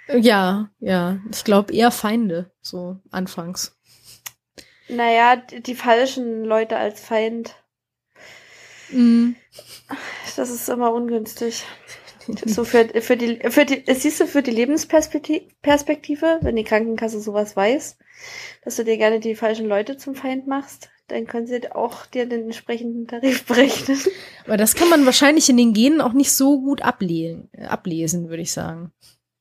Ja, ja. Ich glaube eher Feinde, so anfangs. Naja, die, die falschen Leute als Feind. Mhm. Das ist immer ungünstig. So für, für die, für die, siehst du, für die Lebensperspektive, wenn die Krankenkasse sowas weiß, dass du dir gerne die falschen Leute zum Feind machst, dann können sie auch dir den entsprechenden Tarif berechnen. Aber das kann man wahrscheinlich in den Genen auch nicht so gut ablesen, ablesen würde ich sagen.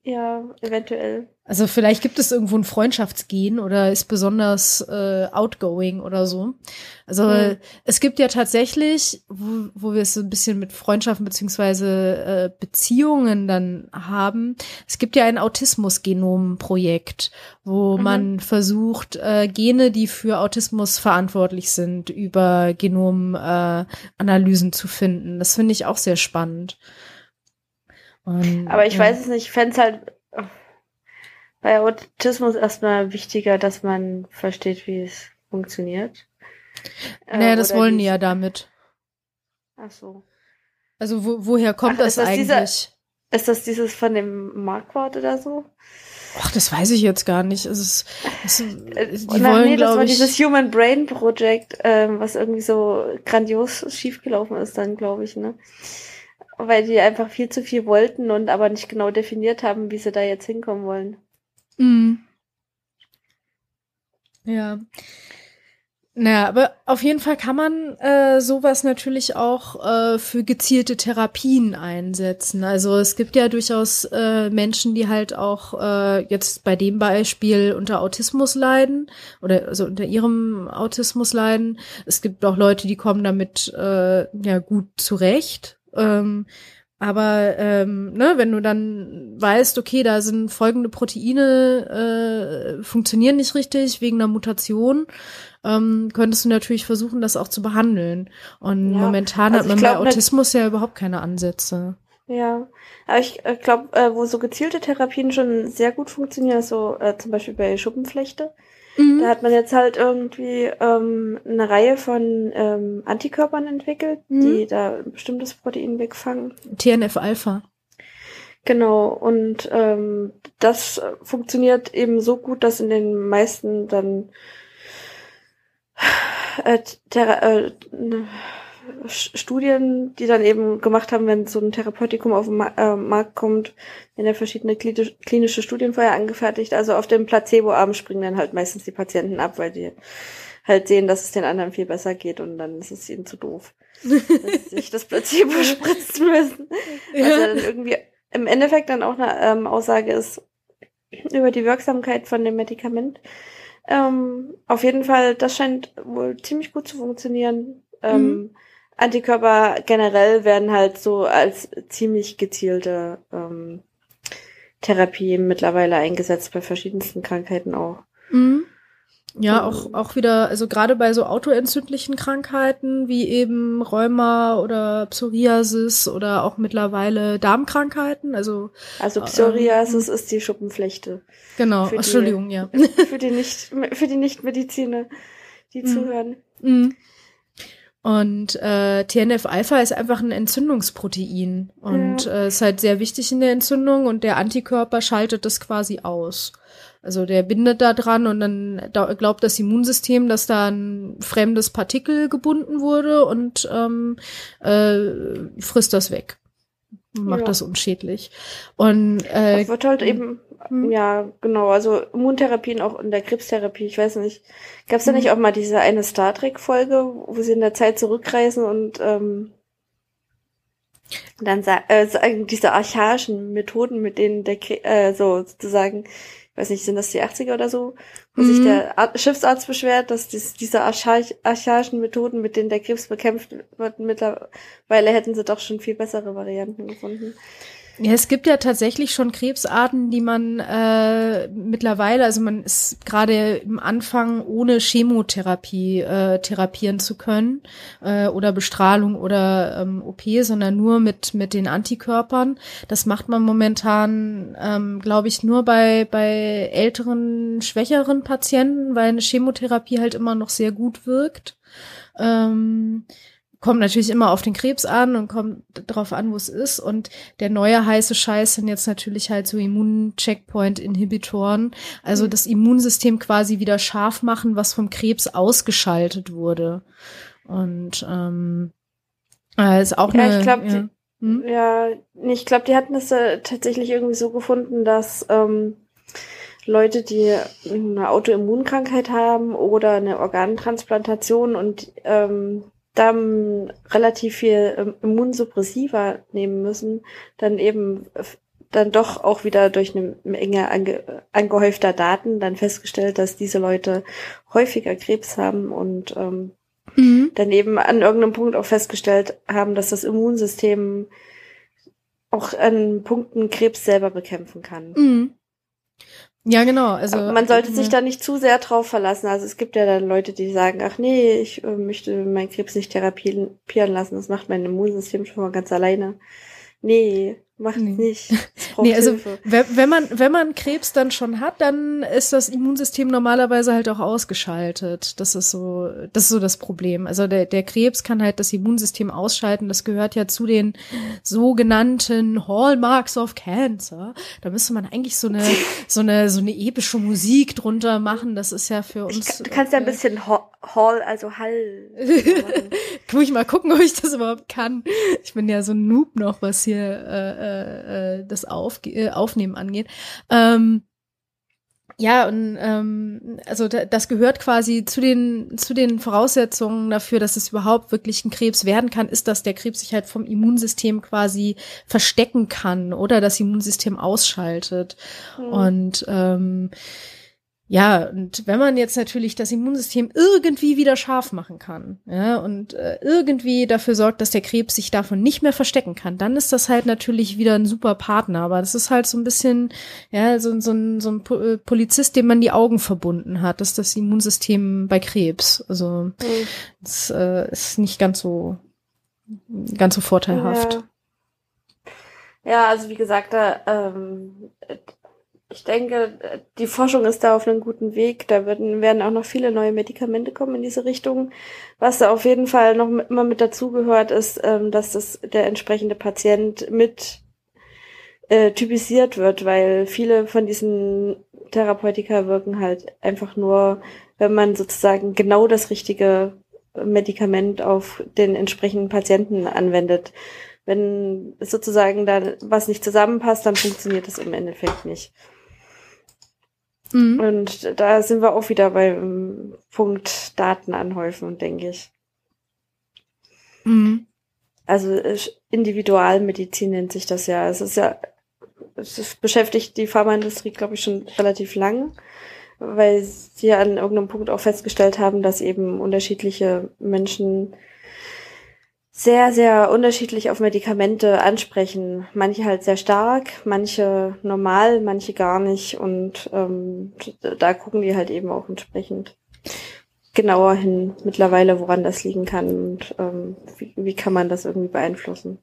Ja, eventuell. Also vielleicht gibt es irgendwo ein Freundschaftsgen oder ist besonders äh, outgoing oder so. Also mhm. es gibt ja tatsächlich, wo, wo wir es so ein bisschen mit Freundschaften beziehungsweise äh, Beziehungen dann haben, es gibt ja ein Autismus-Genom-Projekt, wo mhm. man versucht, äh, Gene, die für Autismus verantwortlich sind, über Genomanalysen äh, zu finden. Das finde ich auch sehr spannend. Und, Aber ich ja. weiß es nicht, ich fände es halt bei Autismus erstmal wichtiger, dass man versteht, wie es funktioniert. Naja, äh, das wollen die ja damit. Ach so. Also wo, woher kommt Ach, das, das, eigentlich? Dieser, ist das dieses von dem Markwort oder so? Ach, das weiß ich jetzt gar nicht. Es ist, es, äh, die Na, wollen, nee, das war ich, dieses Human Brain Project, ähm, was irgendwie so grandios schiefgelaufen ist dann, glaube ich, ne? Weil die einfach viel zu viel wollten und aber nicht genau definiert haben, wie sie da jetzt hinkommen wollen. Mhm. Ja. Naja, aber auf jeden Fall kann man äh, sowas natürlich auch äh, für gezielte Therapien einsetzen. Also es gibt ja durchaus äh, Menschen, die halt auch äh, jetzt bei dem Beispiel unter Autismus leiden oder also unter ihrem Autismus leiden. Es gibt auch Leute, die kommen damit äh, ja gut zurecht. Ähm, Aber ähm, ne, wenn du dann weißt, okay, da sind folgende Proteine äh, funktionieren nicht richtig wegen einer Mutation, ähm, könntest du natürlich versuchen, das auch zu behandeln. Und ja. momentan also hat man bei Autismus ja überhaupt keine Ansätze. Ja, aber ich äh, glaube, äh, wo so gezielte Therapien schon sehr gut funktionieren, so äh, zum Beispiel bei Schuppenflechte. Mhm. Da hat man jetzt halt irgendwie ähm, eine Reihe von ähm, Antikörpern entwickelt, mhm. die da ein bestimmtes Protein wegfangen. TNF-Alpha. Genau, und ähm, das funktioniert eben so gut, dass in den meisten dann äh, äh, Studien, die dann eben gemacht haben, wenn so ein Therapeutikum auf den Ma äh, Markt kommt, wenn er verschiedene klinische Studien vorher angefertigt. Also auf dem Placebo-Arm springen dann halt meistens die Patienten ab, weil die halt sehen, dass es den anderen viel besser geht und dann ist es ihnen zu doof, dass sich das Placebo spritzen müssen. Ja. Also dann irgendwie im Endeffekt dann auch eine ähm, Aussage ist über die Wirksamkeit von dem Medikament. Ähm, auf jeden Fall, das scheint wohl ziemlich gut zu funktionieren. Ähm, mhm. Antikörper generell werden halt so als ziemlich gezielte ähm, Therapie mittlerweile eingesetzt bei verschiedensten Krankheiten auch. Mhm. Ja, auch, auch wieder, also gerade bei so autoentzündlichen Krankheiten wie eben Rheuma oder Psoriasis oder auch mittlerweile Darmkrankheiten, also. Also Psoriasis ähm, ist die Schuppenflechte. Genau, die, Entschuldigung, ja. Für die nicht, für die Nichtmediziner, die mhm. zuhören. Mhm. Und äh, TNF-Alpha ist einfach ein Entzündungsprotein und ja. äh, ist halt sehr wichtig in der Entzündung und der Antikörper schaltet das quasi aus. Also der bindet da dran und dann glaubt das Immunsystem, dass da ein fremdes Partikel gebunden wurde und ähm, äh, frisst das weg. Macht ja. das unschädlich. Und äh, das wird halt eben hm. Ja, genau. Also Immuntherapien auch in der Krebstherapie. Ich weiß nicht. Gab es da hm. nicht auch mal diese eine Star Trek-Folge, wo sie in der Zeit zurückreisen und ähm, dann äh, sagen diese archaischen Methoden, mit denen der äh, so sozusagen, weiß nicht, sind das die 80er oder so, wo mhm. sich der Ar Schiffsarzt beschwert, dass dies, diese archaisch, archaischen Methoden, mit denen der Krebs bekämpft wird, mittlerweile hätten sie doch schon viel bessere Varianten gefunden. Ja, es gibt ja tatsächlich schon Krebsarten, die man äh, mittlerweile, also man ist gerade im Anfang ohne Chemotherapie äh, therapieren zu können äh, oder Bestrahlung oder ähm, OP, sondern nur mit mit den Antikörpern. Das macht man momentan, ähm, glaube ich, nur bei bei älteren, schwächeren Patienten, weil eine Chemotherapie halt immer noch sehr gut wirkt. Ähm, kommt natürlich immer auf den Krebs an und kommt drauf an, wo es ist. Und der neue heiße Scheiß sind jetzt natürlich halt so Immun-Checkpoint-Inhibitoren. Also mhm. das Immunsystem quasi wieder scharf machen, was vom Krebs ausgeschaltet wurde. Und ähm, äh, ist auch ja, eine. Ich glaub, ja, die, hm? ja, ich glaube, die hatten es äh, tatsächlich irgendwie so gefunden, dass ähm, Leute, die eine Autoimmunkrankheit haben oder eine Organtransplantation und ähm, dann relativ viel ähm, Immunsuppressiva nehmen müssen, dann eben dann doch auch wieder durch eine Menge ange angehäufter Daten dann festgestellt, dass diese Leute häufiger Krebs haben und ähm, mhm. dann eben an irgendeinem Punkt auch festgestellt haben, dass das Immunsystem auch an Punkten Krebs selber bekämpfen kann. Mhm. Ja, genau. Also man sollte sich da nicht zu sehr drauf verlassen. Also es gibt ja dann Leute, die sagen, ach nee, ich äh, möchte meinen Krebs nicht therapieren lassen. Das macht mein Immunsystem schon mal ganz alleine. Nee, Macht nee. nicht. nee, also wenn man wenn man Krebs dann schon hat, dann ist das Immunsystem normalerweise halt auch ausgeschaltet. Das ist so das ist so das Problem. Also der der Krebs kann halt das Immunsystem ausschalten. Das gehört ja zu den sogenannten Hallmarks of Cancer. Da müsste man eigentlich so eine so eine so eine epische Musik drunter machen. Das ist ja für uns. Ich, du kannst ja ein bisschen Hall, also Hall. Muss ich mal gucken, ob ich das überhaupt kann. Ich bin ja so ein Noob noch, was hier äh, äh, das Auf, äh, Aufnehmen angeht. Ähm, ja, und ähm, also das gehört quasi zu den zu den Voraussetzungen dafür, dass es überhaupt wirklich ein Krebs werden kann, ist, dass der Krebs sich halt vom Immunsystem quasi verstecken kann oder das Immunsystem ausschaltet. Mhm. Und ähm, ja, und wenn man jetzt natürlich das Immunsystem irgendwie wieder scharf machen kann, ja, und äh, irgendwie dafür sorgt, dass der Krebs sich davon nicht mehr verstecken kann, dann ist das halt natürlich wieder ein super Partner. Aber das ist halt so ein bisschen, ja, so, so, ein, so ein äh, Polizist, dem man die Augen verbunden hat. Das ist das Immunsystem bei Krebs. Also, mhm. das äh, ist nicht ganz so, ganz so vorteilhaft. Ja. Ja, also wie gesagt, da, ähm, ich denke, die Forschung ist da auf einem guten Weg. Da werden, werden auch noch viele neue Medikamente kommen in diese Richtung. Was da auf jeden Fall noch mit, immer mit dazugehört, ist, ähm, dass das der entsprechende Patient mit äh, typisiert wird, weil viele von diesen Therapeutika wirken halt einfach nur, wenn man sozusagen genau das richtige Medikament auf den entsprechenden Patienten anwendet. Wenn sozusagen da was nicht zusammenpasst, dann funktioniert das im Endeffekt nicht. Mhm. Und da sind wir auch wieder beim Punkt Daten anhäufen, denke ich. Mhm. Also Individualmedizin nennt sich das ja. Es ist ja, es beschäftigt die Pharmaindustrie, glaube ich, schon relativ lang, weil sie an irgendeinem Punkt auch festgestellt haben, dass eben unterschiedliche Menschen sehr, sehr unterschiedlich auf Medikamente ansprechen. Manche halt sehr stark, manche normal, manche gar nicht. Und ähm, da gucken die halt eben auch entsprechend genauer hin mittlerweile, woran das liegen kann und ähm, wie, wie kann man das irgendwie beeinflussen.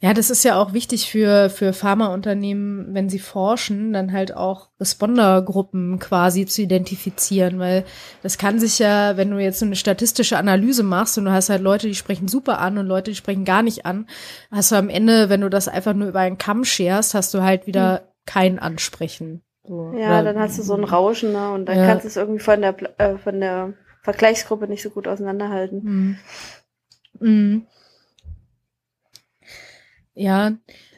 Ja, das ist ja auch wichtig für, für Pharmaunternehmen, wenn sie forschen, dann halt auch Respondergruppen quasi zu identifizieren, weil das kann sich ja, wenn du jetzt so eine statistische Analyse machst und du hast halt Leute, die sprechen super an und Leute, die sprechen gar nicht an, hast du am Ende, wenn du das einfach nur über einen Kamm scherst, hast du halt wieder hm. kein Ansprechen. So. Ja, Oder, dann hast du so ein Rauschen, ne? Und dann ja. kannst du es irgendwie von der, äh, von der Vergleichsgruppe nicht so gut auseinanderhalten. Mhm. Mhm. Ja,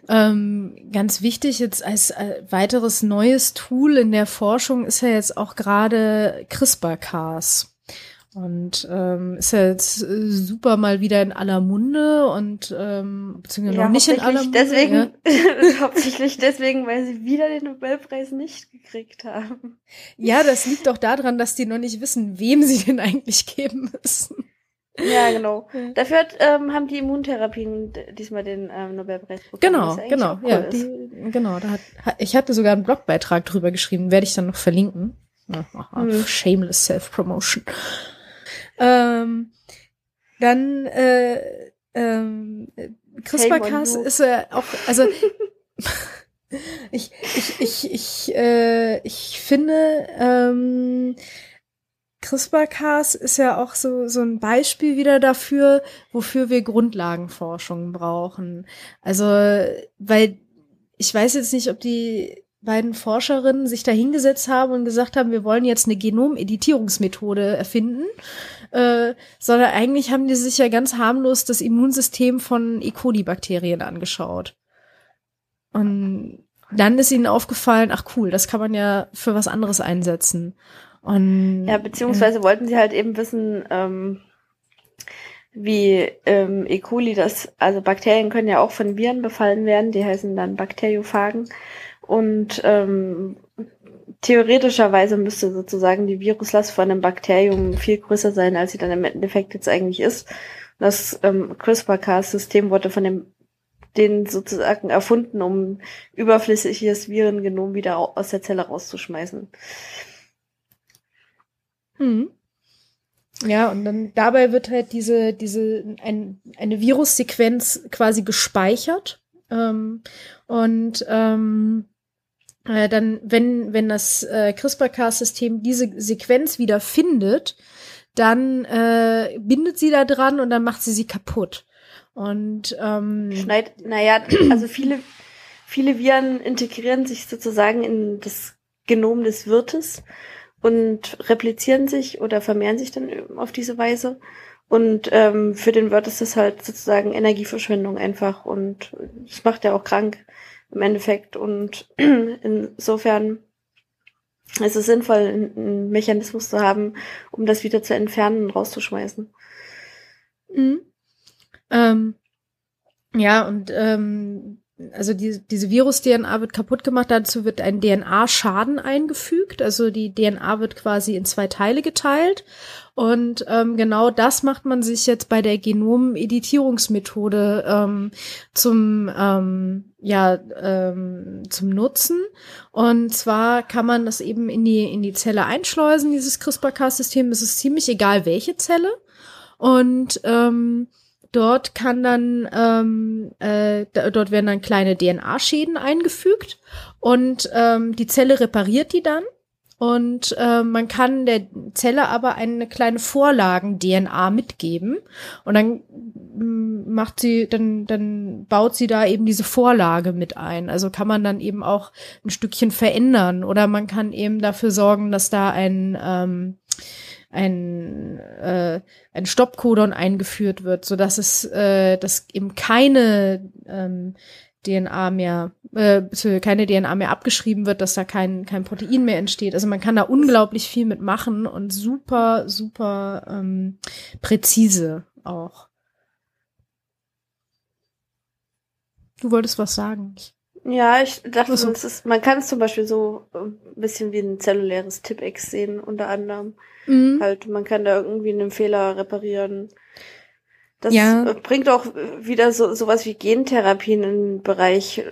ähm, ganz wichtig jetzt als äh, weiteres neues Tool in der Forschung ist ja jetzt auch gerade CRISPR-Cas. Und ähm, ist ja jetzt äh, super mal wieder in aller Munde und ähm, beziehungsweise ja, noch nicht in aller Munde. Deswegen, ja. hauptsächlich deswegen, weil sie wieder den Nobelpreis nicht gekriegt haben. Ja, das liegt doch daran, dass die noch nicht wissen, wem sie den eigentlich geben müssen. Ja, genau. Dafür hat, ähm, haben die Immuntherapien diesmal den ähm, Nobelpreis bekommen. Genau, genau. Cool ja, die, genau. Da hat, ich hatte sogar einen Blogbeitrag drüber geschrieben, werde ich dann noch verlinken. Mhm. Shameless Self-Promotion. Ähm, dann äh, ähm, CRISPR-Cas ist ja auch, also ich, ich, ich, ich, äh, ich finde, ähm, CRISPR-Cas ist ja auch so, so ein Beispiel wieder dafür, wofür wir Grundlagenforschung brauchen. Also, weil ich weiß jetzt nicht, ob die beiden Forscherinnen sich da hingesetzt haben und gesagt haben, wir wollen jetzt eine Genomeditierungsmethode erfinden, äh, sondern eigentlich haben die sich ja ganz harmlos das Immunsystem von E. coli-Bakterien angeschaut. Und dann ist ihnen aufgefallen, ach cool, das kann man ja für was anderes einsetzen. Und, ja, beziehungsweise äh, wollten sie halt eben wissen, ähm, wie ähm, E. coli das, also Bakterien können ja auch von Viren befallen werden, die heißen dann Bakteriophagen. Und ähm, theoretischerweise müsste sozusagen die Viruslast von einem Bakterium viel größer sein, als sie dann im Endeffekt jetzt eigentlich ist. Das ähm, CRISPR-Cas-System wurde von dem den sozusagen erfunden, um überflüssiges Virengenom wieder aus der Zelle rauszuschmeißen. Mhm. Ja, und dann dabei wird halt diese, diese, ein, eine Virussequenz quasi gespeichert. Ähm, und ähm, äh, dann, wenn, wenn das äh, CRISPR-Cas-System diese Sequenz wieder findet, dann äh, bindet sie da dran und dann macht sie sie kaputt. Und ähm, Schneid, naja, also viele, viele Viren integrieren sich sozusagen in das Genom des Wirtes und replizieren sich oder vermehren sich dann auf diese Weise. Und ähm, für den Wirt ist das halt sozusagen Energieverschwendung einfach und es macht ja auch krank im Endeffekt. Und insofern ist es sinnvoll, einen Mechanismus zu haben, um das wieder zu entfernen und rauszuschmeißen. Mhm. Ähm, ja, und ähm, also die, diese Virus-DNA wird kaputt gemacht, dazu wird ein DNA-Schaden eingefügt. Also die DNA wird quasi in zwei Teile geteilt. Und ähm, genau das macht man sich jetzt bei der Genomeditierungsmethode ähm, zum ähm, ja ähm, zum Nutzen. Und zwar kann man das eben in die in die Zelle einschleusen. Dieses CRISPR-Cas-System. Es ist ziemlich egal, welche Zelle. Und ähm, Dort kann dann, ähm, äh, dort werden dann kleine DNA-Schäden eingefügt und ähm, die Zelle repariert die dann. Und äh, man kann der Zelle aber eine kleine Vorlagen-DNA mitgeben. Und dann mm, macht sie, dann, dann baut sie da eben diese Vorlage mit ein. Also kann man dann eben auch ein Stückchen verändern. Oder man kann eben dafür sorgen, dass da ein ähm, ein, äh, ein Stoppcodon eingeführt wird, so dass es, äh, dass eben keine ähm, DNA mehr, äh, keine DNA mehr abgeschrieben wird, dass da kein, kein Protein mehr entsteht. Also man kann da unglaublich viel mitmachen und super, super ähm, präzise auch. Du wolltest was sagen. Ja, ich dachte, also. ist, man kann es zum Beispiel so ein bisschen wie ein zelluläres Tipex sehen, unter anderem. Mhm. Halt, man kann da irgendwie einen Fehler reparieren. Das ja. bringt auch wieder so sowas wie Gentherapien in den Bereich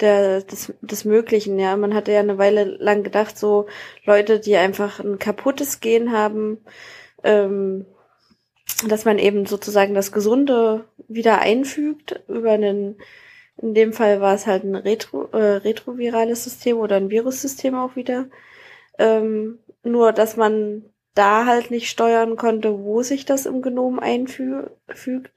der, des, des Möglichen, ja. Man hatte ja eine Weile lang gedacht, so Leute, die einfach ein kaputtes Gen haben, ähm, dass man eben sozusagen das Gesunde wieder einfügt über einen in dem Fall war es halt ein Retro, äh, retrovirales System oder ein Virussystem auch wieder. Ähm, nur, dass man da halt nicht steuern konnte, wo sich das im Genom einfügt.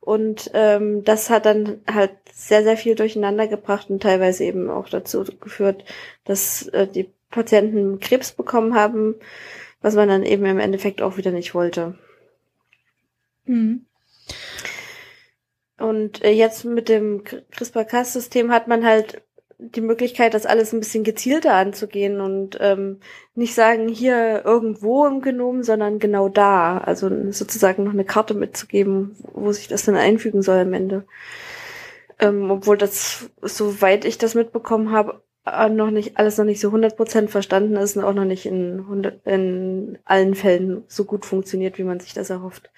Und ähm, das hat dann halt sehr, sehr viel durcheinander gebracht und teilweise eben auch dazu geführt, dass äh, die Patienten Krebs bekommen haben, was man dann eben im Endeffekt auch wieder nicht wollte. Mhm. Und äh, jetzt mit dem CRISPR-Cas-System hat man halt die Möglichkeit, das alles ein bisschen gezielter anzugehen und ähm, nicht sagen, hier irgendwo im Genom, sondern genau da. Also sozusagen noch eine Karte mitzugeben, wo sich das dann einfügen soll am Ende. Ähm, obwohl das, soweit ich das mitbekommen habe, äh, noch nicht alles noch nicht so 100% verstanden ist und auch noch nicht in, 100, in allen Fällen so gut funktioniert, wie man sich das erhofft.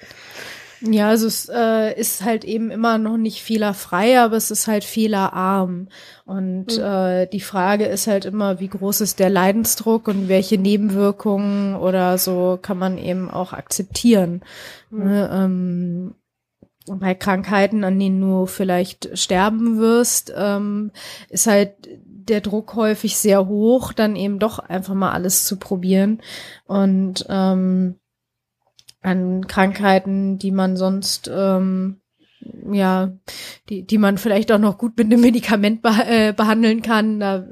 Ja, also es äh, ist halt eben immer noch nicht fehlerfrei, aber es ist halt fehlerarm. Und mhm. äh, die Frage ist halt immer, wie groß ist der Leidensdruck und welche Nebenwirkungen oder so kann man eben auch akzeptieren. Mhm. Ne, ähm, bei Krankheiten, an denen du vielleicht sterben wirst, ähm, ist halt der Druck häufig sehr hoch, dann eben doch einfach mal alles zu probieren. Und ähm, an Krankheiten, die man sonst ähm, ja, die, die man vielleicht auch noch gut mit einem Medikament beh äh, behandeln kann. Da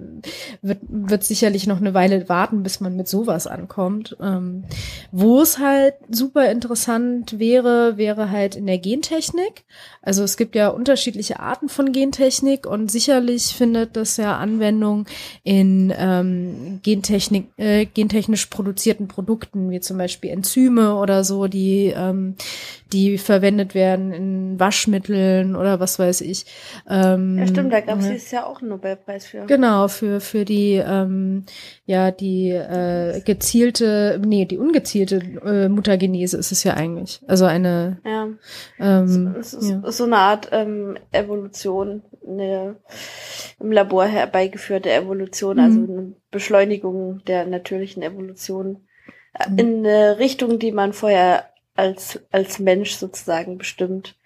wird, wird sicherlich noch eine Weile warten, bis man mit sowas ankommt. Ähm, wo es halt super interessant wäre, wäre halt in der Gentechnik. Also es gibt ja unterschiedliche Arten von Gentechnik und sicherlich findet das ja Anwendung in ähm, Gentechnik, äh, gentechnisch produzierten Produkten, wie zum Beispiel Enzyme oder so, die, ähm, die verwendet werden in Waschmitteln oder was weiß ich. Ähm, ja, stimmt, da gab es dieses Jahr auch einen Nobelpreis für. Genau, für, für die, ähm, ja, die äh, gezielte, nee, die ungezielte äh, Mutagenese ist es ja eigentlich. Also eine ja. Ähm, so, so, so eine Art ähm, Evolution, eine im Labor herbeigeführte Evolution, mhm. also eine Beschleunigung der natürlichen Evolution mhm. in eine Richtung, die man vorher als, als Mensch sozusagen bestimmt.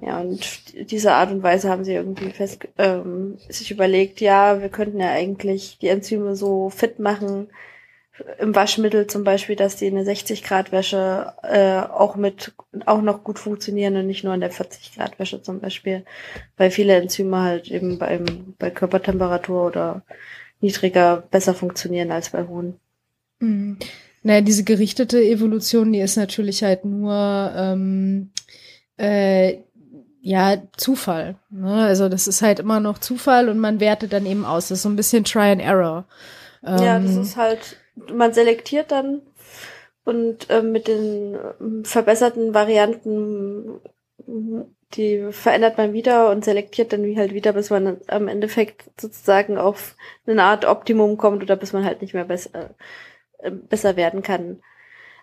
Ja, und diese Art und Weise haben sie irgendwie fest, ähm, sich überlegt, ja, wir könnten ja eigentlich die Enzyme so fit machen, im Waschmittel zum Beispiel, dass die in der 60 Grad Wäsche äh, auch mit auch noch gut funktionieren und nicht nur in der 40 Grad Wäsche zum Beispiel, weil viele Enzyme halt eben beim bei Körpertemperatur oder niedriger besser funktionieren als bei hohen. Mhm. Naja, diese gerichtete Evolution, die ist natürlich halt nur ähm, äh, ja Zufall. Ne? Also das ist halt immer noch Zufall und man wertet dann eben aus. Das ist so ein bisschen Try and Error. Ähm, ja, das ist halt, man selektiert dann und äh, mit den äh, verbesserten Varianten die verändert man wieder und selektiert dann wie halt wieder, bis man am Endeffekt sozusagen auf eine Art Optimum kommt oder bis man halt nicht mehr besser, äh, besser werden kann.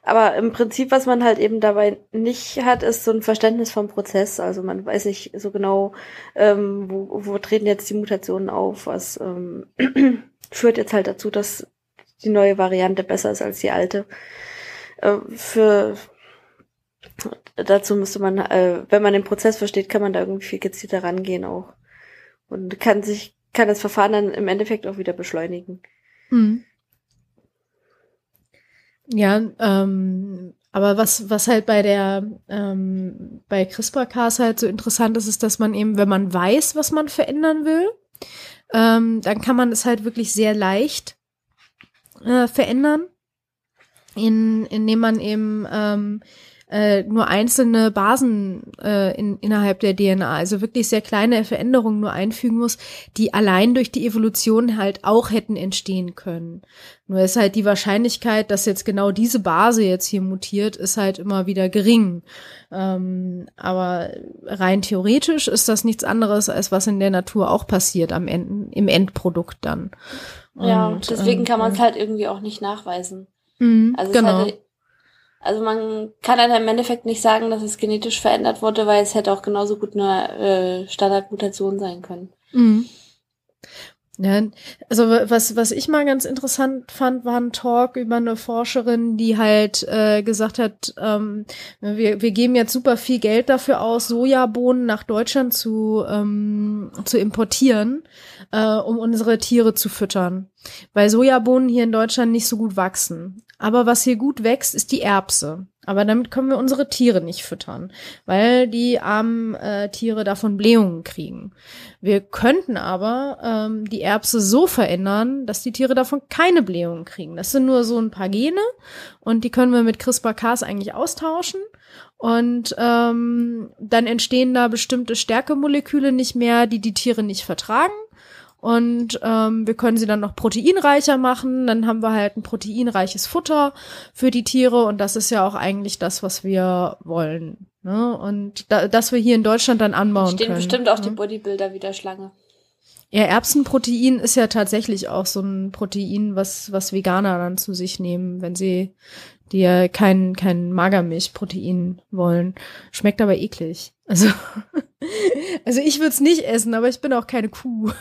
Aber im Prinzip, was man halt eben dabei nicht hat, ist so ein Verständnis vom Prozess. Also man weiß nicht so genau, ähm, wo, wo treten jetzt die Mutationen auf, was ähm, führt jetzt halt dazu, dass die neue Variante besser ist als die alte. Äh, für dazu müsste man, äh, wenn man den Prozess versteht, kann man da irgendwie viel gezielter rangehen auch. Und kann sich, kann das Verfahren dann im Endeffekt auch wieder beschleunigen. Hm. Ja, ähm, aber was, was halt bei der, ähm, bei CRISPR-Cas halt so interessant ist, ist, dass man eben, wenn man weiß, was man verändern will, ähm, dann kann man es halt wirklich sehr leicht äh, verändern, in, indem man eben ähm, äh, nur einzelne Basen äh, in, innerhalb der DNA, also wirklich sehr kleine Veränderungen nur einfügen muss, die allein durch die Evolution halt auch hätten entstehen können. Nur ist halt die Wahrscheinlichkeit, dass jetzt genau diese Base jetzt hier mutiert, ist halt immer wieder gering. Ähm, aber rein theoretisch ist das nichts anderes, als was in der Natur auch passiert am Ende, im Endprodukt dann. Und, ja, deswegen ähm, kann man es halt irgendwie auch nicht nachweisen. Mhm, also genau. Halt, also man kann dann im Endeffekt nicht sagen, dass es genetisch verändert wurde, weil es hätte auch genauso gut eine äh, Standardmutation sein können. Mhm. Ja, also was, was ich mal ganz interessant fand, war ein Talk über eine Forscherin, die halt äh, gesagt hat, ähm, wir, wir geben jetzt super viel Geld dafür aus, Sojabohnen nach Deutschland zu, ähm, zu importieren, äh, um unsere Tiere zu füttern. Weil Sojabohnen hier in Deutschland nicht so gut wachsen. Aber was hier gut wächst, ist die Erbse. Aber damit können wir unsere Tiere nicht füttern, weil die armen äh, Tiere davon Blähungen kriegen. Wir könnten aber ähm, die Erbse so verändern, dass die Tiere davon keine Blähungen kriegen. Das sind nur so ein paar Gene und die können wir mit CRISPR-Cas eigentlich austauschen. Und ähm, dann entstehen da bestimmte Stärkemoleküle nicht mehr, die die Tiere nicht vertragen. Und ähm, wir können sie dann noch proteinreicher machen. Dann haben wir halt ein proteinreiches Futter für die Tiere. Und das ist ja auch eigentlich das, was wir wollen. Ne? Und da, dass wir hier in Deutschland dann anbauen Stehen können. bestimmt auch ne? die Bodybuilder wieder Schlange. Ja, Erbsenprotein ist ja tatsächlich auch so ein Protein, was, was Veganer dann zu sich nehmen, wenn sie ja kein, kein Magermilchprotein wollen. Schmeckt aber eklig. Also, also ich würde es nicht essen, aber ich bin auch keine Kuh.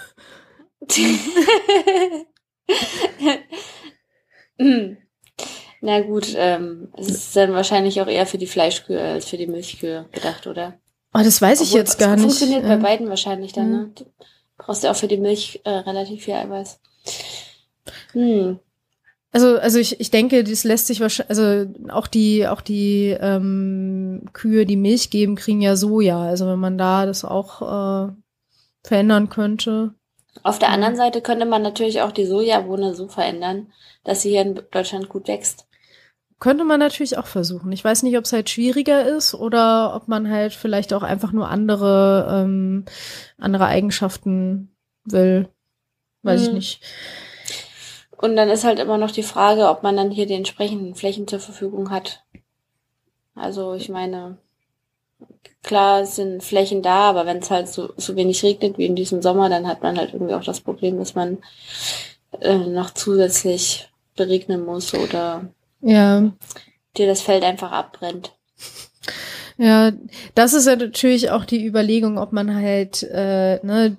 Na gut, ähm, es ist dann wahrscheinlich auch eher für die Fleischkühe als für die Milchkühe gedacht, oder? Oh, das weiß ich Obwohl, jetzt gar das nicht. Funktioniert Ja. bei beiden wahrscheinlich dann, ne? Du brauchst ja auch für die Milch äh, relativ viel Eiweiß. Hm. Also, also ich, ich denke, das lässt sich wahrscheinlich, also auch die, auch die ähm, Kühe, die Milch geben, kriegen ja Soja. Also wenn man da das auch äh, verändern könnte. Auf der anderen Seite könnte man natürlich auch die Sojabohne so verändern, dass sie hier in Deutschland gut wächst. Könnte man natürlich auch versuchen. Ich weiß nicht, ob es halt schwieriger ist oder ob man halt vielleicht auch einfach nur andere, ähm, andere Eigenschaften will. Weiß ich Hm. nicht. Und dann ist halt immer noch die Frage, ob man dann hier die entsprechenden Flächen zur Verfügung hat. Also ich meine, klar sind Flächen da, aber wenn es halt so, so wenig regnet wie in diesem Sommer, dann hat man halt irgendwie auch das Problem, dass man äh, noch zusätzlich beregnen muss oder Ja, dir das Feld einfach abbrennt. Ja, das ist ja natürlich auch die Überlegung, ob man halt äh, ne,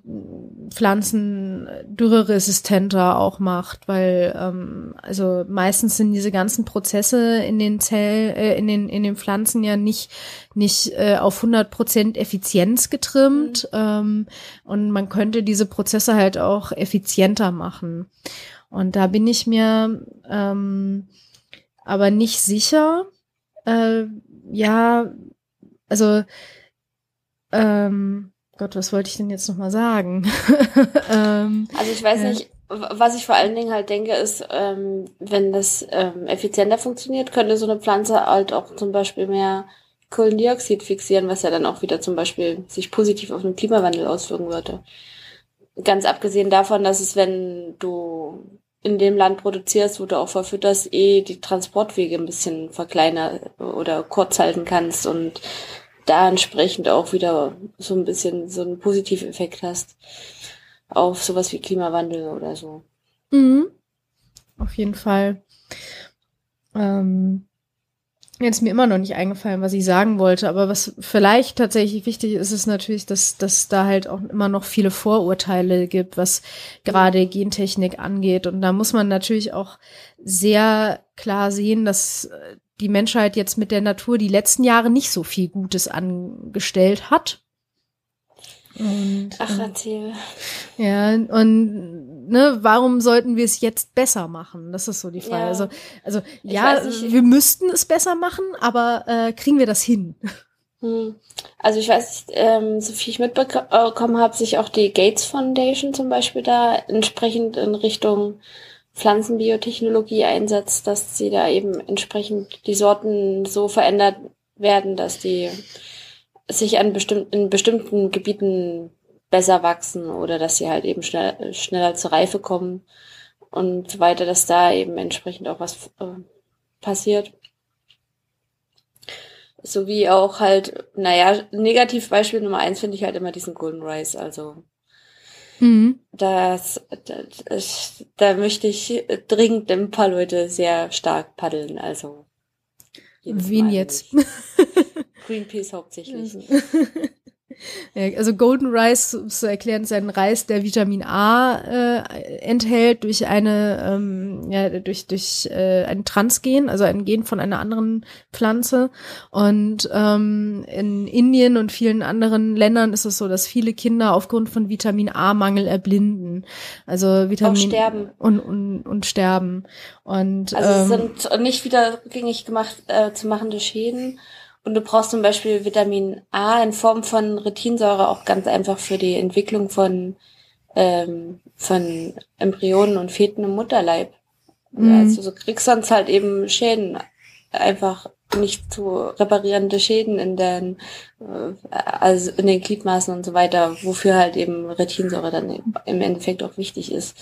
Pflanzen dürreresistenter auch macht, weil ähm, also meistens sind diese ganzen Prozesse in den Zell, äh, in den in den Pflanzen ja nicht nicht äh, auf 100 Prozent Effizienz getrimmt ähm, und man könnte diese Prozesse halt auch effizienter machen. Und da bin ich mir ähm, aber nicht sicher. Äh, ja, also, ähm, Gott, was wollte ich denn jetzt nochmal sagen? ähm, Also ich weiß nicht, was ich vor allen Dingen halt denke, ist, ähm, wenn das ähm, effizienter funktioniert, könnte so eine Pflanze halt auch zum Beispiel mehr Kohlendioxid fixieren, was ja dann auch wieder zum Beispiel sich positiv auf den Klimawandel auswirken würde. Ganz abgesehen davon, dass es, wenn du in dem Land produzierst, wo du auch verfütterst, eh die Transportwege ein bisschen verkleinern oder kurz halten kannst und da entsprechend auch wieder so ein bisschen so einen positiven Effekt hast auf sowas wie Klimawandel oder so. Mhm. Auf jeden Fall. Ähm, jetzt ist mir immer noch nicht eingefallen, was ich sagen wollte, aber was vielleicht tatsächlich wichtig ist, ist natürlich, dass, dass da halt auch immer noch viele Vorurteile gibt, was gerade Gentechnik angeht. Und da muss man natürlich auch sehr klar sehen, dass äh, die Menschheit jetzt mit der Natur die letzten Jahre nicht so viel Gutes angestellt hat. Und, Ach, erzähl. Ja, und ne, warum sollten wir es jetzt besser machen? Das ist so die Frage. Ja. Also, also ja, wir müssten es besser machen, aber äh, kriegen wir das hin? Hm. Also ich weiß ähm, so viel ich mitbekommen habe, sich auch die Gates Foundation zum Beispiel da entsprechend in Richtung Pflanzenbiotechnologie einsetzt, dass sie da eben entsprechend die Sorten so verändert werden, dass die sich an bestimmten, in bestimmten Gebieten besser wachsen oder dass sie halt eben schnell, schneller zur Reife kommen und so weiter, dass da eben entsprechend auch was äh, passiert. Sowie auch halt, naja, Negativbeispiel Nummer eins finde ich halt immer diesen Golden Rice, also mhm. das, das, da möchte ich dringend ein paar Leute sehr stark paddeln, also. Wen jetzt? Greenpeace hauptsächlich. Also Golden Rice, um zu erklären, ist ein Reis, der Vitamin A äh, enthält durch eine, ähm, ja, durch, durch äh, ein Transgen, also ein Gen von einer anderen Pflanze. Und ähm, in Indien und vielen anderen Ländern ist es so, dass viele Kinder aufgrund von Vitamin A-Mangel erblinden. Also Vitamin Auch sterben. Und, und, und sterben. Und, also ähm, es sind nicht wieder rückgängig gemacht äh, zu machende Schäden und du brauchst zum Beispiel Vitamin A in Form von Retinsäure auch ganz einfach für die Entwicklung von, ähm, von Embryonen und Feten im Mutterleib. Mhm. Also so kriegst sonst halt eben Schäden, einfach nicht zu reparierende Schäden in den, äh, also in den Gliedmaßen und so weiter, wofür halt eben Retinsäure dann im Endeffekt auch wichtig ist.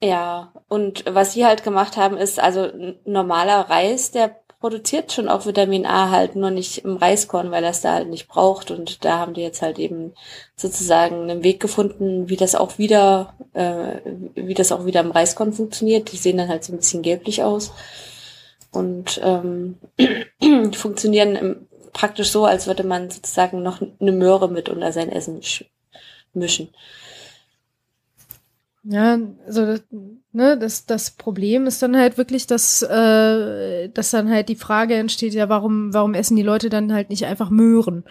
Ja, und was sie halt gemacht haben, ist also normaler Reis, der produziert schon auch Vitamin A halt, nur nicht im Reiskorn, weil er es da halt nicht braucht. Und da haben die jetzt halt eben sozusagen einen Weg gefunden, wie das auch wieder, äh, wie das auch wieder im Reiskorn funktioniert. Die sehen dann halt so ein bisschen gelblich aus und ähm, funktionieren im, praktisch so, als würde man sozusagen noch eine Möhre mit unter sein Essen mischen. Ja, also das, ne, das, das Problem ist dann halt wirklich, dass, äh, dass dann halt die Frage entsteht, ja, warum, warum essen die Leute dann halt nicht einfach Möhren?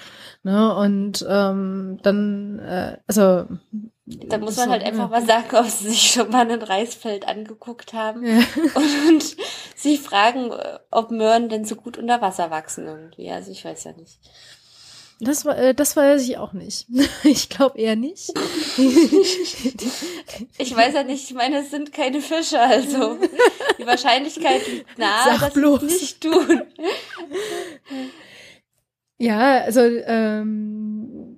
Ne? Und ähm, dann, äh, also da muss man halt einfach mal sagen, ob sie sich schon mal ein Reisfeld angeguckt haben ja. und, und sich fragen, ob Möhren denn so gut unter Wasser wachsen irgendwie. Also ich weiß ja nicht. Das, war, äh, das weiß ich auch nicht. Ich glaube eher nicht. ich weiß ja nicht, ich meine, es sind keine Fische, also die Wahrscheinlichkeit liegt nahe, Sag dass sie es nicht tun. Ja, also ähm,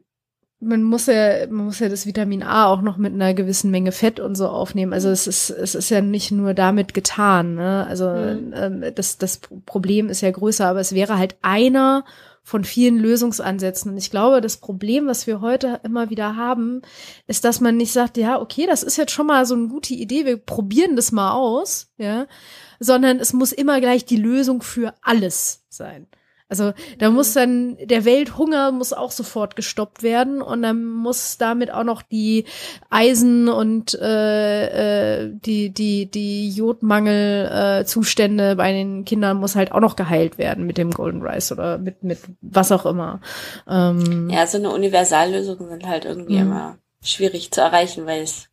man muss ja, man muss ja das Vitamin A auch noch mit einer gewissen Menge Fett und so aufnehmen. Also es ist, es ist ja nicht nur damit getan. Ne? Also mhm. ähm, das, das Problem ist ja größer, aber es wäre halt einer von vielen Lösungsansätzen. Und ich glaube, das Problem, was wir heute immer wieder haben, ist, dass man nicht sagt, ja, okay, das ist jetzt schon mal so eine gute Idee, wir probieren das mal aus, ja, sondern es muss immer gleich die Lösung für alles sein. Also da muss mhm. dann der Welthunger muss auch sofort gestoppt werden und dann muss damit auch noch die Eisen und äh, äh, die die die Jodmangel äh, bei den Kindern muss halt auch noch geheilt werden mit dem Golden Rice oder mit mit was auch immer. Ähm, ja, so eine Universallösung sind halt irgendwie mhm. immer schwierig zu erreichen, weil es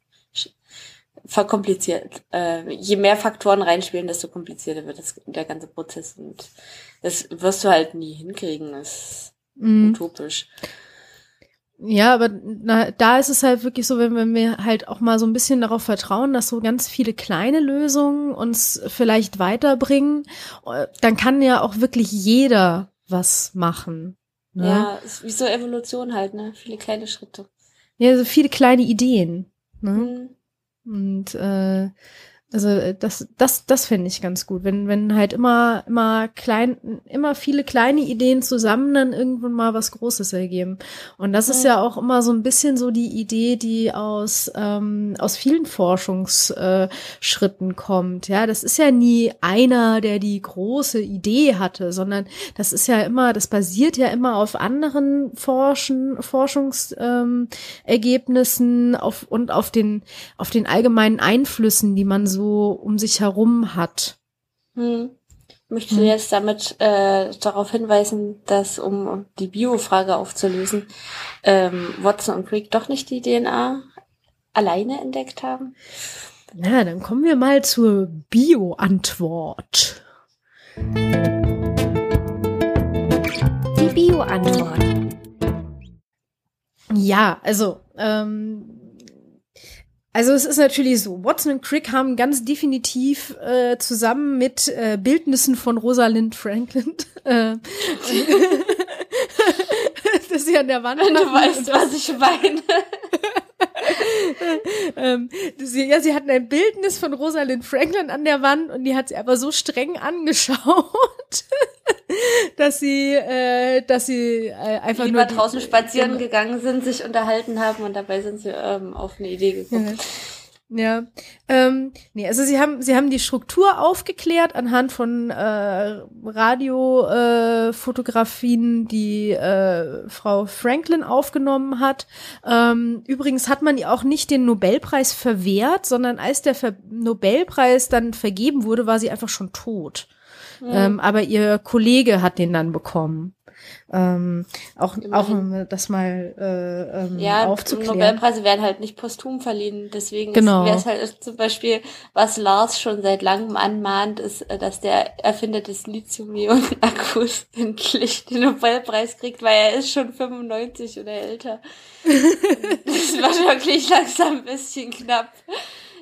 verkompliziert. Äh, je mehr Faktoren reinspielen, desto komplizierter wird das, der ganze Prozess und das wirst du halt nie hinkriegen. Das ist mhm. utopisch. Ja, aber na, da ist es halt wirklich so, wenn, wenn wir halt auch mal so ein bisschen darauf vertrauen, dass so ganz viele kleine Lösungen uns vielleicht weiterbringen, äh, dann kann ja auch wirklich jeder was machen. Ne? Ja, ist wie so Evolution halt, ne? Viele kleine Schritte. Ja, so viele kleine Ideen. Ne? Mhm. Und äh, Also äh, das, das, das finde ich ganz gut, wenn, wenn halt immer, immer klein, immer viele kleine Ideen zusammen dann irgendwann mal was Großes ergeben. Und das ist ja auch immer so ein bisschen so die Idee, die aus ähm, aus vielen Forschungsschritten äh, kommt. Ja, das ist ja nie einer, der die große Idee hatte, sondern das ist ja immer, das basiert ja immer auf anderen Forschen, Forschungsergebnissen ähm, auf und auf den auf den allgemeinen Einflüssen, die man so so um sich herum hat. Hm. Möchtest du hm. jetzt damit äh, darauf hinweisen, dass, um die Bio-Frage aufzulösen, ähm, Watson und Crick doch nicht die DNA alleine entdeckt haben? Na, dann kommen wir mal zur Bio-Antwort. Die Bio-Antwort. Ja, also ähm, also es ist natürlich so, Watson und Crick haben ganz definitiv äh, zusammen mit äh, Bildnissen von Rosalind Franklin äh, dass sie an der Wand Du weißt, was ich meine. ähm, sie, ja, sie hatten ein Bildnis von Rosalind Franklin an der Wand und die hat sie aber so streng angeschaut, dass sie, äh, dass sie äh, einfach Lieber nur draußen spazieren gegangen sind, sich unterhalten haben und dabei sind sie ähm, auf eine Idee gekommen. Ja. Ja, ähm, nee, also sie haben sie haben die Struktur aufgeklärt anhand von äh, Radiofotografien, äh, die äh, Frau Franklin aufgenommen hat. Ähm, übrigens hat man ihr auch nicht den Nobelpreis verwehrt, sondern als der Ver Nobelpreis dann vergeben wurde, war sie einfach schon tot. Mhm. Ähm, aber ihr Kollege hat den dann bekommen. Ähm, auch, auch um das mal äh, ähm, ja, aufzuklären. Nobelpreise werden halt nicht posthum verliehen. Deswegen genau. wäre es halt zum Beispiel, was Lars schon seit langem anmahnt, ist, äh, dass der Erfinder des Lithium-Ionen-Akkus endlich den Nobelpreis kriegt, weil er ist schon 95 oder älter. das war wirklich langsam ein bisschen knapp.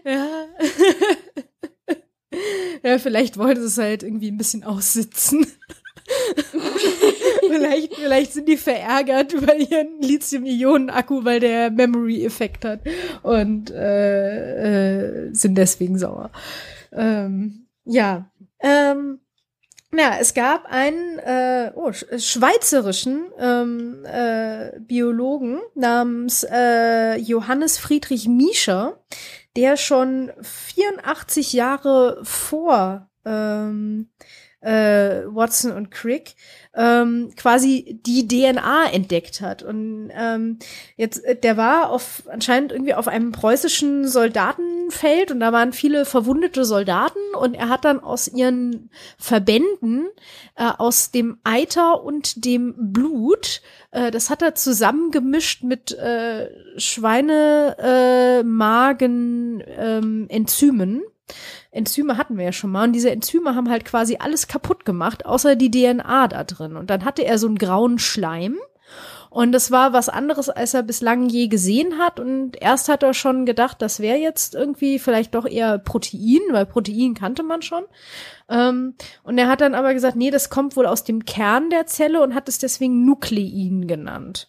Ja. ja, vielleicht wollte es halt irgendwie ein bisschen aussitzen. vielleicht, vielleicht sind die verärgert über ihren Lithium-Ionen-Akku, weil der Memory-Effekt hat und äh, äh, sind deswegen sauer. Ähm, ja. Ähm, ja, es gab einen äh, oh, schweizerischen ähm, äh, Biologen namens äh, Johannes Friedrich Miescher, der schon 84 Jahre vor ähm, äh, Watson und Crick ähm, quasi die DNA entdeckt hat. Und ähm, jetzt, äh, der war auf anscheinend irgendwie auf einem preußischen Soldatenfeld und da waren viele verwundete Soldaten und er hat dann aus ihren Verbänden, äh, aus dem Eiter und dem Blut, äh, das hat er zusammengemischt mit äh, Schweinemagen äh, ähm, Enzymen Enzyme hatten wir ja schon mal und diese Enzyme haben halt quasi alles kaputt gemacht, außer die DNA da drin. Und dann hatte er so einen grauen Schleim und das war was anderes, als er bislang je gesehen hat. Und erst hat er schon gedacht, das wäre jetzt irgendwie vielleicht doch eher Protein, weil Protein kannte man schon. Ähm, und er hat dann aber gesagt, nee, das kommt wohl aus dem Kern der Zelle und hat es deswegen Nuklein genannt.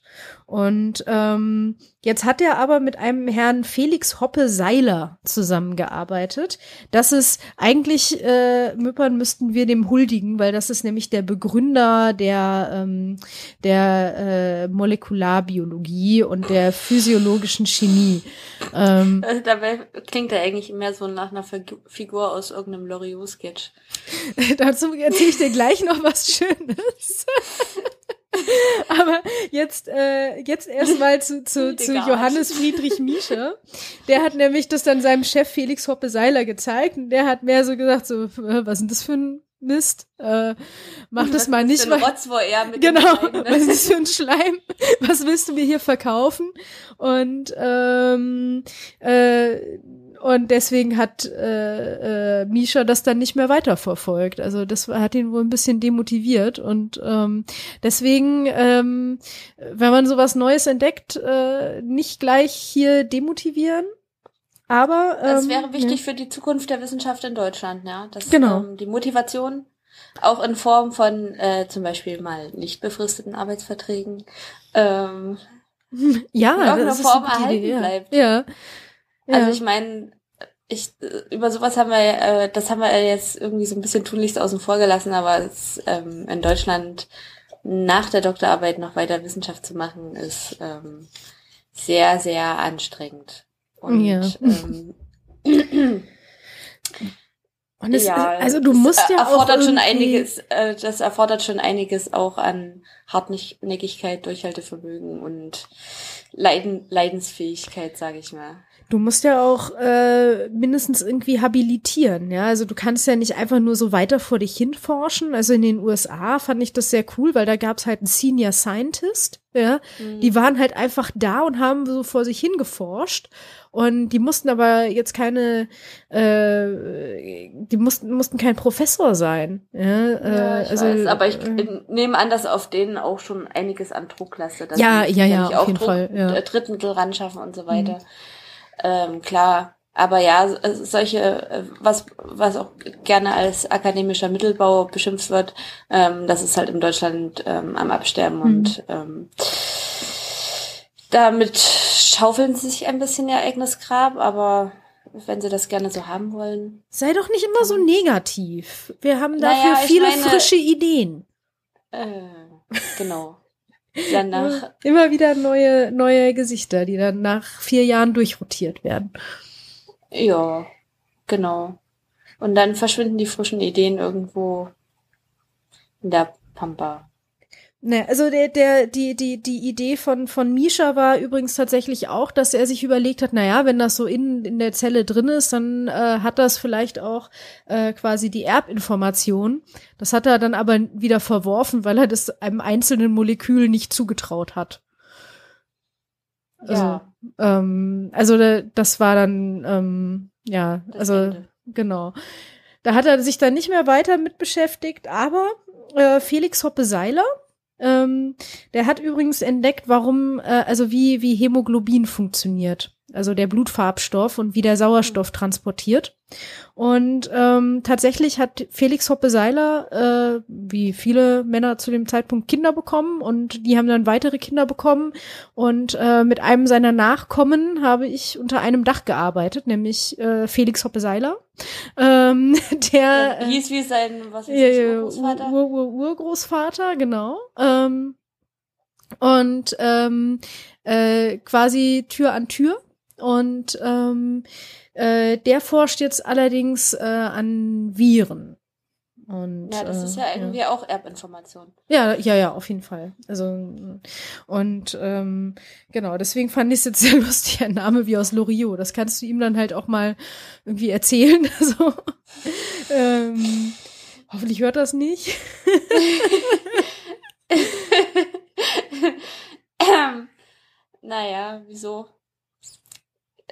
Und ähm, jetzt hat er aber mit einem Herrn Felix Hoppe Seiler zusammengearbeitet. Das ist eigentlich, äh, Müppern müssten wir dem huldigen, weil das ist nämlich der Begründer der, ähm, der äh, Molekularbiologie und der physiologischen Chemie. Ähm, also dabei klingt er eigentlich mehr so nach einer Figur aus irgendeinem Loriot-Sketch. Dazu erzähle ich dir gleich noch was Schönes. Aber jetzt, äh, jetzt erstmal zu, zu, zu Johannes Friedrich Miescher. Der hat nämlich das dann seinem Chef Felix Hoppe Seiler gezeigt und der hat mehr so gesagt, so, äh, was ist denn das für ein Mist? Äh, mach das mal nicht. Mit genau, was ist das für ein Schleim? Was willst du mir hier verkaufen? Und ähm, äh, und deswegen hat äh, äh, Misha das dann nicht mehr weiterverfolgt. Also das hat ihn wohl ein bisschen demotiviert. Und ähm, deswegen, ähm, wenn man sowas Neues entdeckt, äh, nicht gleich hier demotivieren. Aber ähm, das wäre wichtig ja. für die Zukunft der Wissenschaft in Deutschland, ja. Das, genau. Ähm, die Motivation auch in Form von äh, zum Beispiel mal nicht befristeten Arbeitsverträgen ähm, ja, in irgendeiner Form erhalten Idee, ja. bleibt. Ja. Also ich meine, ich, über sowas haben wir, äh, das haben wir jetzt irgendwie so ein bisschen tunlichst außen vor gelassen, aber es, ähm, in Deutschland nach der Doktorarbeit noch weiter Wissenschaft zu machen, ist ähm, sehr, sehr anstrengend. Und ja. ähm, Und es, ja, also du musst ja erfordert auch schon einiges, äh, das erfordert schon einiges auch an Hartnäckigkeit, Durchhaltevermögen und Leiden, Leidensfähigkeit, sage ich mal. Du musst ja auch äh, mindestens irgendwie habilitieren, ja. Also du kannst ja nicht einfach nur so weiter vor dich hin forschen. Also in den USA fand ich das sehr cool, weil da gab's halt einen Senior Scientist, ja. Mhm. Die waren halt einfach da und haben so vor sich hin geforscht. Und die mussten aber jetzt keine, äh, die mussten, mussten kein Professor sein. Ja, ja ich also, weiß, aber ich äh, nehme an, dass auf denen auch schon einiges an Druck lastet. Ja, ja, ja, auf jeden Druck, Fall. Ja. Drittmittel ran schaffen und so weiter. Mhm. Ähm, klar, aber ja, solche, äh, was, was auch gerne als akademischer Mittelbau beschimpft wird, ähm, das ist halt in Deutschland ähm, am Absterben mhm. und ähm, damit schaufeln sie sich ein bisschen ihr eigenes Grab, aber wenn sie das gerne so haben wollen. Sei doch nicht immer so negativ. Wir haben dafür naja, viele meine, frische Ideen. Äh, genau. Danach. Immer wieder neue, neue Gesichter, die dann nach vier Jahren durchrotiert werden. Ja, genau. Und dann verschwinden die frischen Ideen irgendwo in der Pampa. Ne, also der, der, die, die, die Idee von, von Misha war übrigens tatsächlich auch, dass er sich überlegt hat, naja, wenn das so in, in der Zelle drin ist, dann äh, hat das vielleicht auch äh, quasi die Erbinformation. Das hat er dann aber wieder verworfen, weil er das einem einzelnen Molekül nicht zugetraut hat. Also, ja. ähm, also das war dann, ähm, ja, das also Ende. genau. Da hat er sich dann nicht mehr weiter mit beschäftigt, aber äh, Felix Hoppe-Seiler, ähm, der hat übrigens entdeckt, warum, äh, also wie, wie Hämoglobin funktioniert. Also der Blutfarbstoff und wie der Sauerstoff transportiert. Und ähm, tatsächlich hat Felix Hoppe-Seiler, äh, wie viele Männer zu dem Zeitpunkt, Kinder bekommen und die haben dann weitere Kinder bekommen. Und äh, mit einem seiner Nachkommen habe ich unter einem Dach gearbeitet, nämlich äh, Felix Hoppe-Seiler. Ähm, der ja, hieß wie sein, was ist das, Urgroßvater? Ur -Ur Urgroßvater, genau. Ähm, und ähm, äh, quasi Tür an Tür. Und ähm, äh, der forscht jetzt allerdings äh, an Viren. Und, ja, das ist ja äh, irgendwie ja. auch Erbinformation. Ja, ja, ja, auf jeden Fall. Also und ähm, genau, deswegen fand ich es jetzt sehr lustig, ein Name wie aus Loriot. Das kannst du ihm dann halt auch mal irgendwie erzählen. so. ähm, hoffentlich hört das nicht. ähm, naja, wieso?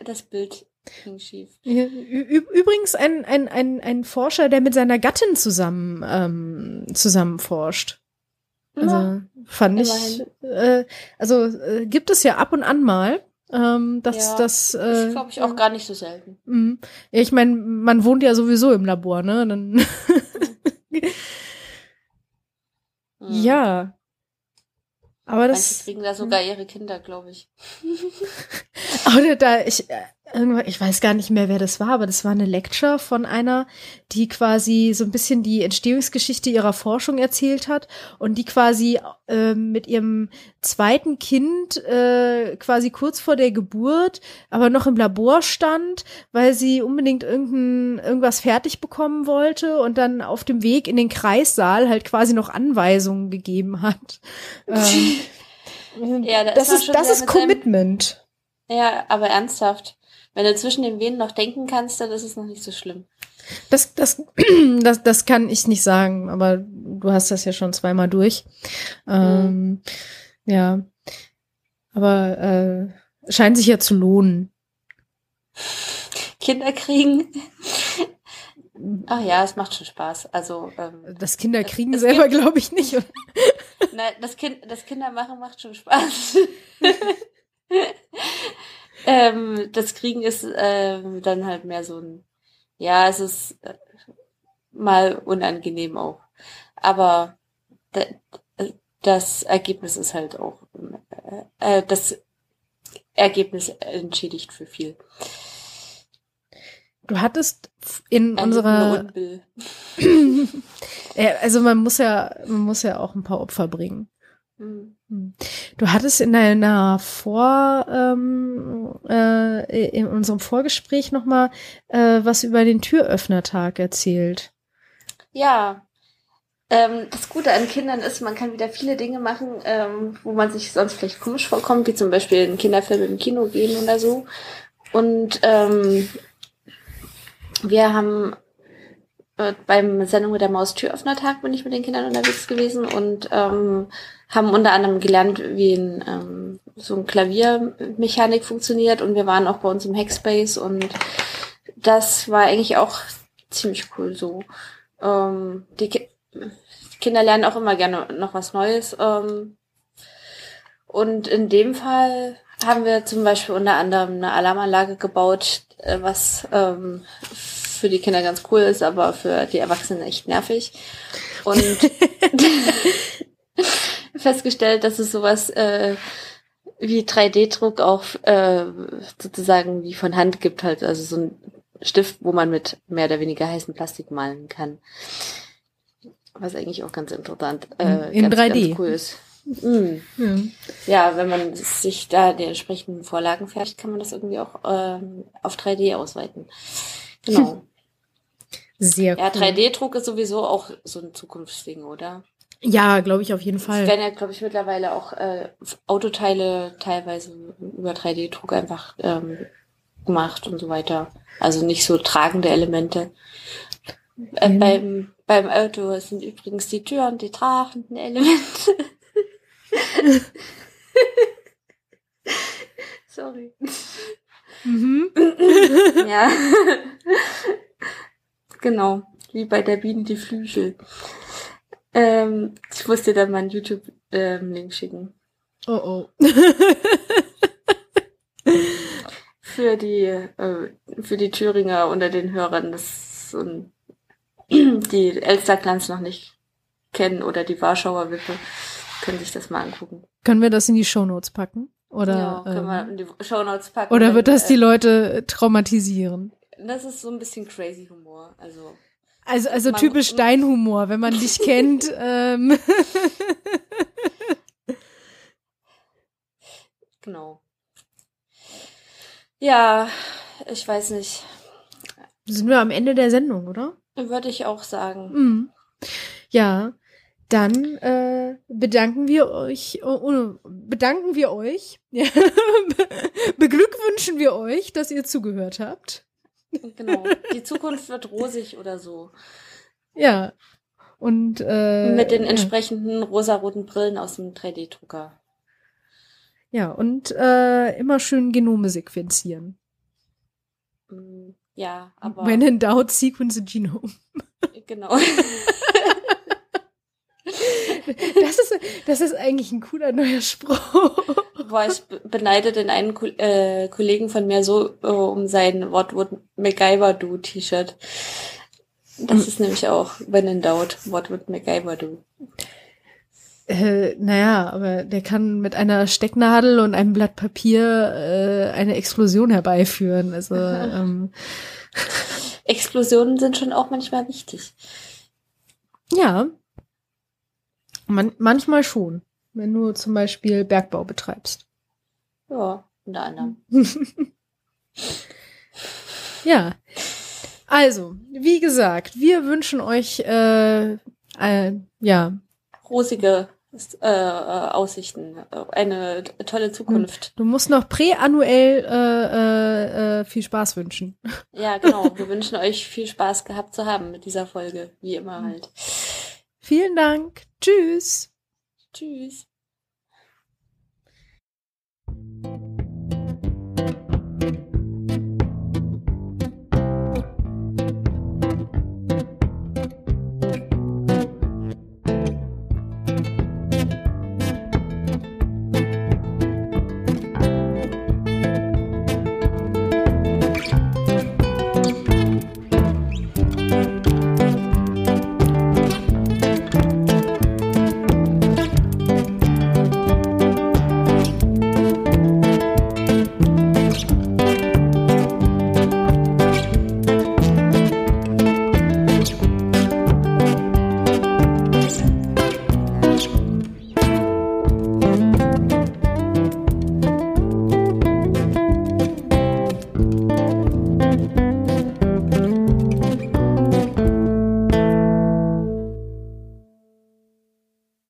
Das Bild ging schief. Übrigens ein, ein, ein, ein Forscher, der mit seiner Gattin zusammen, ähm, zusammen forscht. Also ja, fand ich. Äh, also äh, gibt es ja ab und an mal. Ähm, das, ja, das, äh, das glaube ich auch gar nicht so selten. Mh. Ja, ich meine, man wohnt ja sowieso im Labor, ne? Dann mhm. ja. Aber das. Manche kriegen da sogar ihre Kinder, glaube ich. Oder da, ich, äh, ich weiß gar nicht mehr, wer das war, aber das war eine Lecture von einer, die quasi so ein bisschen die Entstehungsgeschichte ihrer Forschung erzählt hat und die quasi äh, mit ihrem zweiten Kind äh, quasi kurz vor der Geburt, aber noch im Labor stand, weil sie unbedingt irgendein, irgendwas fertig bekommen wollte und dann auf dem Weg in den Kreissaal halt quasi noch Anweisungen gegeben hat. ähm, ja, das, das ist, das ist Commitment. Ja, aber ernsthaft. Wenn du zwischen den Venen noch denken kannst, dann ist es noch nicht so schlimm. Das, das, das, das kann ich nicht sagen, aber du hast das ja schon zweimal durch. Ähm, mhm. Ja. Aber äh, scheint sich ja zu lohnen. Kinder kriegen. Ach ja, es macht schon Spaß. Also ähm, das Kinder kriegen das, das selber glaube ich nicht. Nein, das Kind, das Kindermachen macht schon Spaß. Ähm, das Kriegen ist ähm, dann halt mehr so ein, ja, es ist äh, mal unangenehm auch. Aber das Ergebnis ist halt auch, äh, äh, das Ergebnis entschädigt für viel. du hattest in Ein unserer, äh, also man muss ja, man muss ja auch ein paar Opfer bringen. Hm. Du hattest in deiner Vor, ähm, äh, in unserem Vorgespräch noch mal äh, was über den Türöffnertag erzählt. Ja. Ähm, das Gute an Kindern ist, man kann wieder viele Dinge machen, ähm, wo man sich sonst vielleicht komisch vorkommt, wie zum Beispiel einen Kinderfilm im Kino gehen oder so. Und ähm, wir haben äh, beim Sendung mit der Maus Türöffnertag bin ich mit den Kindern unterwegs gewesen und ähm, haben unter anderem gelernt, wie ein, ähm, so ein Klaviermechanik funktioniert und wir waren auch bei uns im Hackspace und das war eigentlich auch ziemlich cool so. Ähm, die, Ki die Kinder lernen auch immer gerne noch was Neues. Ähm, und in dem Fall haben wir zum Beispiel unter anderem eine Alarmanlage gebaut, äh, was ähm, für die Kinder ganz cool ist, aber für die Erwachsenen echt nervig. Und festgestellt, dass es sowas äh, wie 3D-Druck auch äh, sozusagen wie von Hand gibt, halt, also so ein Stift, wo man mit mehr oder weniger heißem Plastik malen kann. Was eigentlich auch ganz interessant, äh, In ganz, 3D. ganz cool ist. Mm. Ja. Ja, wenn man sich da die entsprechenden Vorlagen fertigt, kann man das irgendwie auch ähm, auf 3D ausweiten. Genau. Sehr cool. Ja, 3D-Druck ist sowieso auch so ein Zukunftsding, oder? Ja, glaube ich auf jeden Es Fall. werden ja, glaube ich, mittlerweile auch äh, Autoteile teilweise über 3D-Druck einfach ähm, gemacht und so weiter. Also nicht so tragende Elemente. Äh, Mhm. beim, beim Auto sind übrigens die Türen die tragenden Elemente. Sorry. Mhm. Ja. genau. Wie bei der Biene die Flügel. Ähm, ich muss dir dann mal einen YouTube-Link schicken. Oh oh. Für die, äh, für die Thüringer unter den Hörern, das ein, die Elsterglanz noch nicht kennen oder die Warschauer Wippe, können sich das mal angucken. Können wir das in die Shownotes packen? Oder, ja, können wir ähm, in die Shownotes packen. oder wird das die äh, Leute traumatisieren? Das ist so ein bisschen crazy Humor. Also, Also, also man- typisch dein Humor, wenn man dich kennt. Ähm. genau. Ja, ich weiß nicht. Sind wir am Ende der Sendung, oder? Würde ich auch sagen. Mhm. Ja, dann äh, bedanken wir euch, oh, oh, bedanken wir euch, beglückwünschen wir euch, dass ihr zugehört habt. Genau. Die Zukunft wird rosig oder so. Ja. Und äh, Mit den ja. entsprechenden rosaroten Brillen aus dem 3D-Drucker. Ja, und äh, immer schön Genome sequenzieren. Mm, Ja, aber When in doubt, sequence a genome. genau. Das ist, das ist eigentlich ein cooler neuer Spruch. Boah, ich be- beneide den einen Ko äh, Kollegen von mir so äh, um sein What would MacGyver do T-Shirt. Das ist nämlich auch When in Doubt, What would MacGyver do? Äh, naja, aber der kann mit einer Stecknadel und einem Blatt Papier äh, eine Explosion herbeiführen. Also ähm, Explosionen sind schon auch manchmal wichtig. ja, man, manchmal schon, wenn du zum Beispiel Bergbau betreibst. Ja, unter anderem. Ja, also wie gesagt, wir wünschen euch äh, äh, ja Rosige äh, äh, Aussichten, eine tolle Zukunft. Du musst noch präannuell äh, äh, äh, viel Spaß wünschen. Ja, genau. Wir wünschen euch viel Spaß gehabt zu haben mit dieser Folge, wie immer halt. Vielen Dank. Tschüss. Tschüss.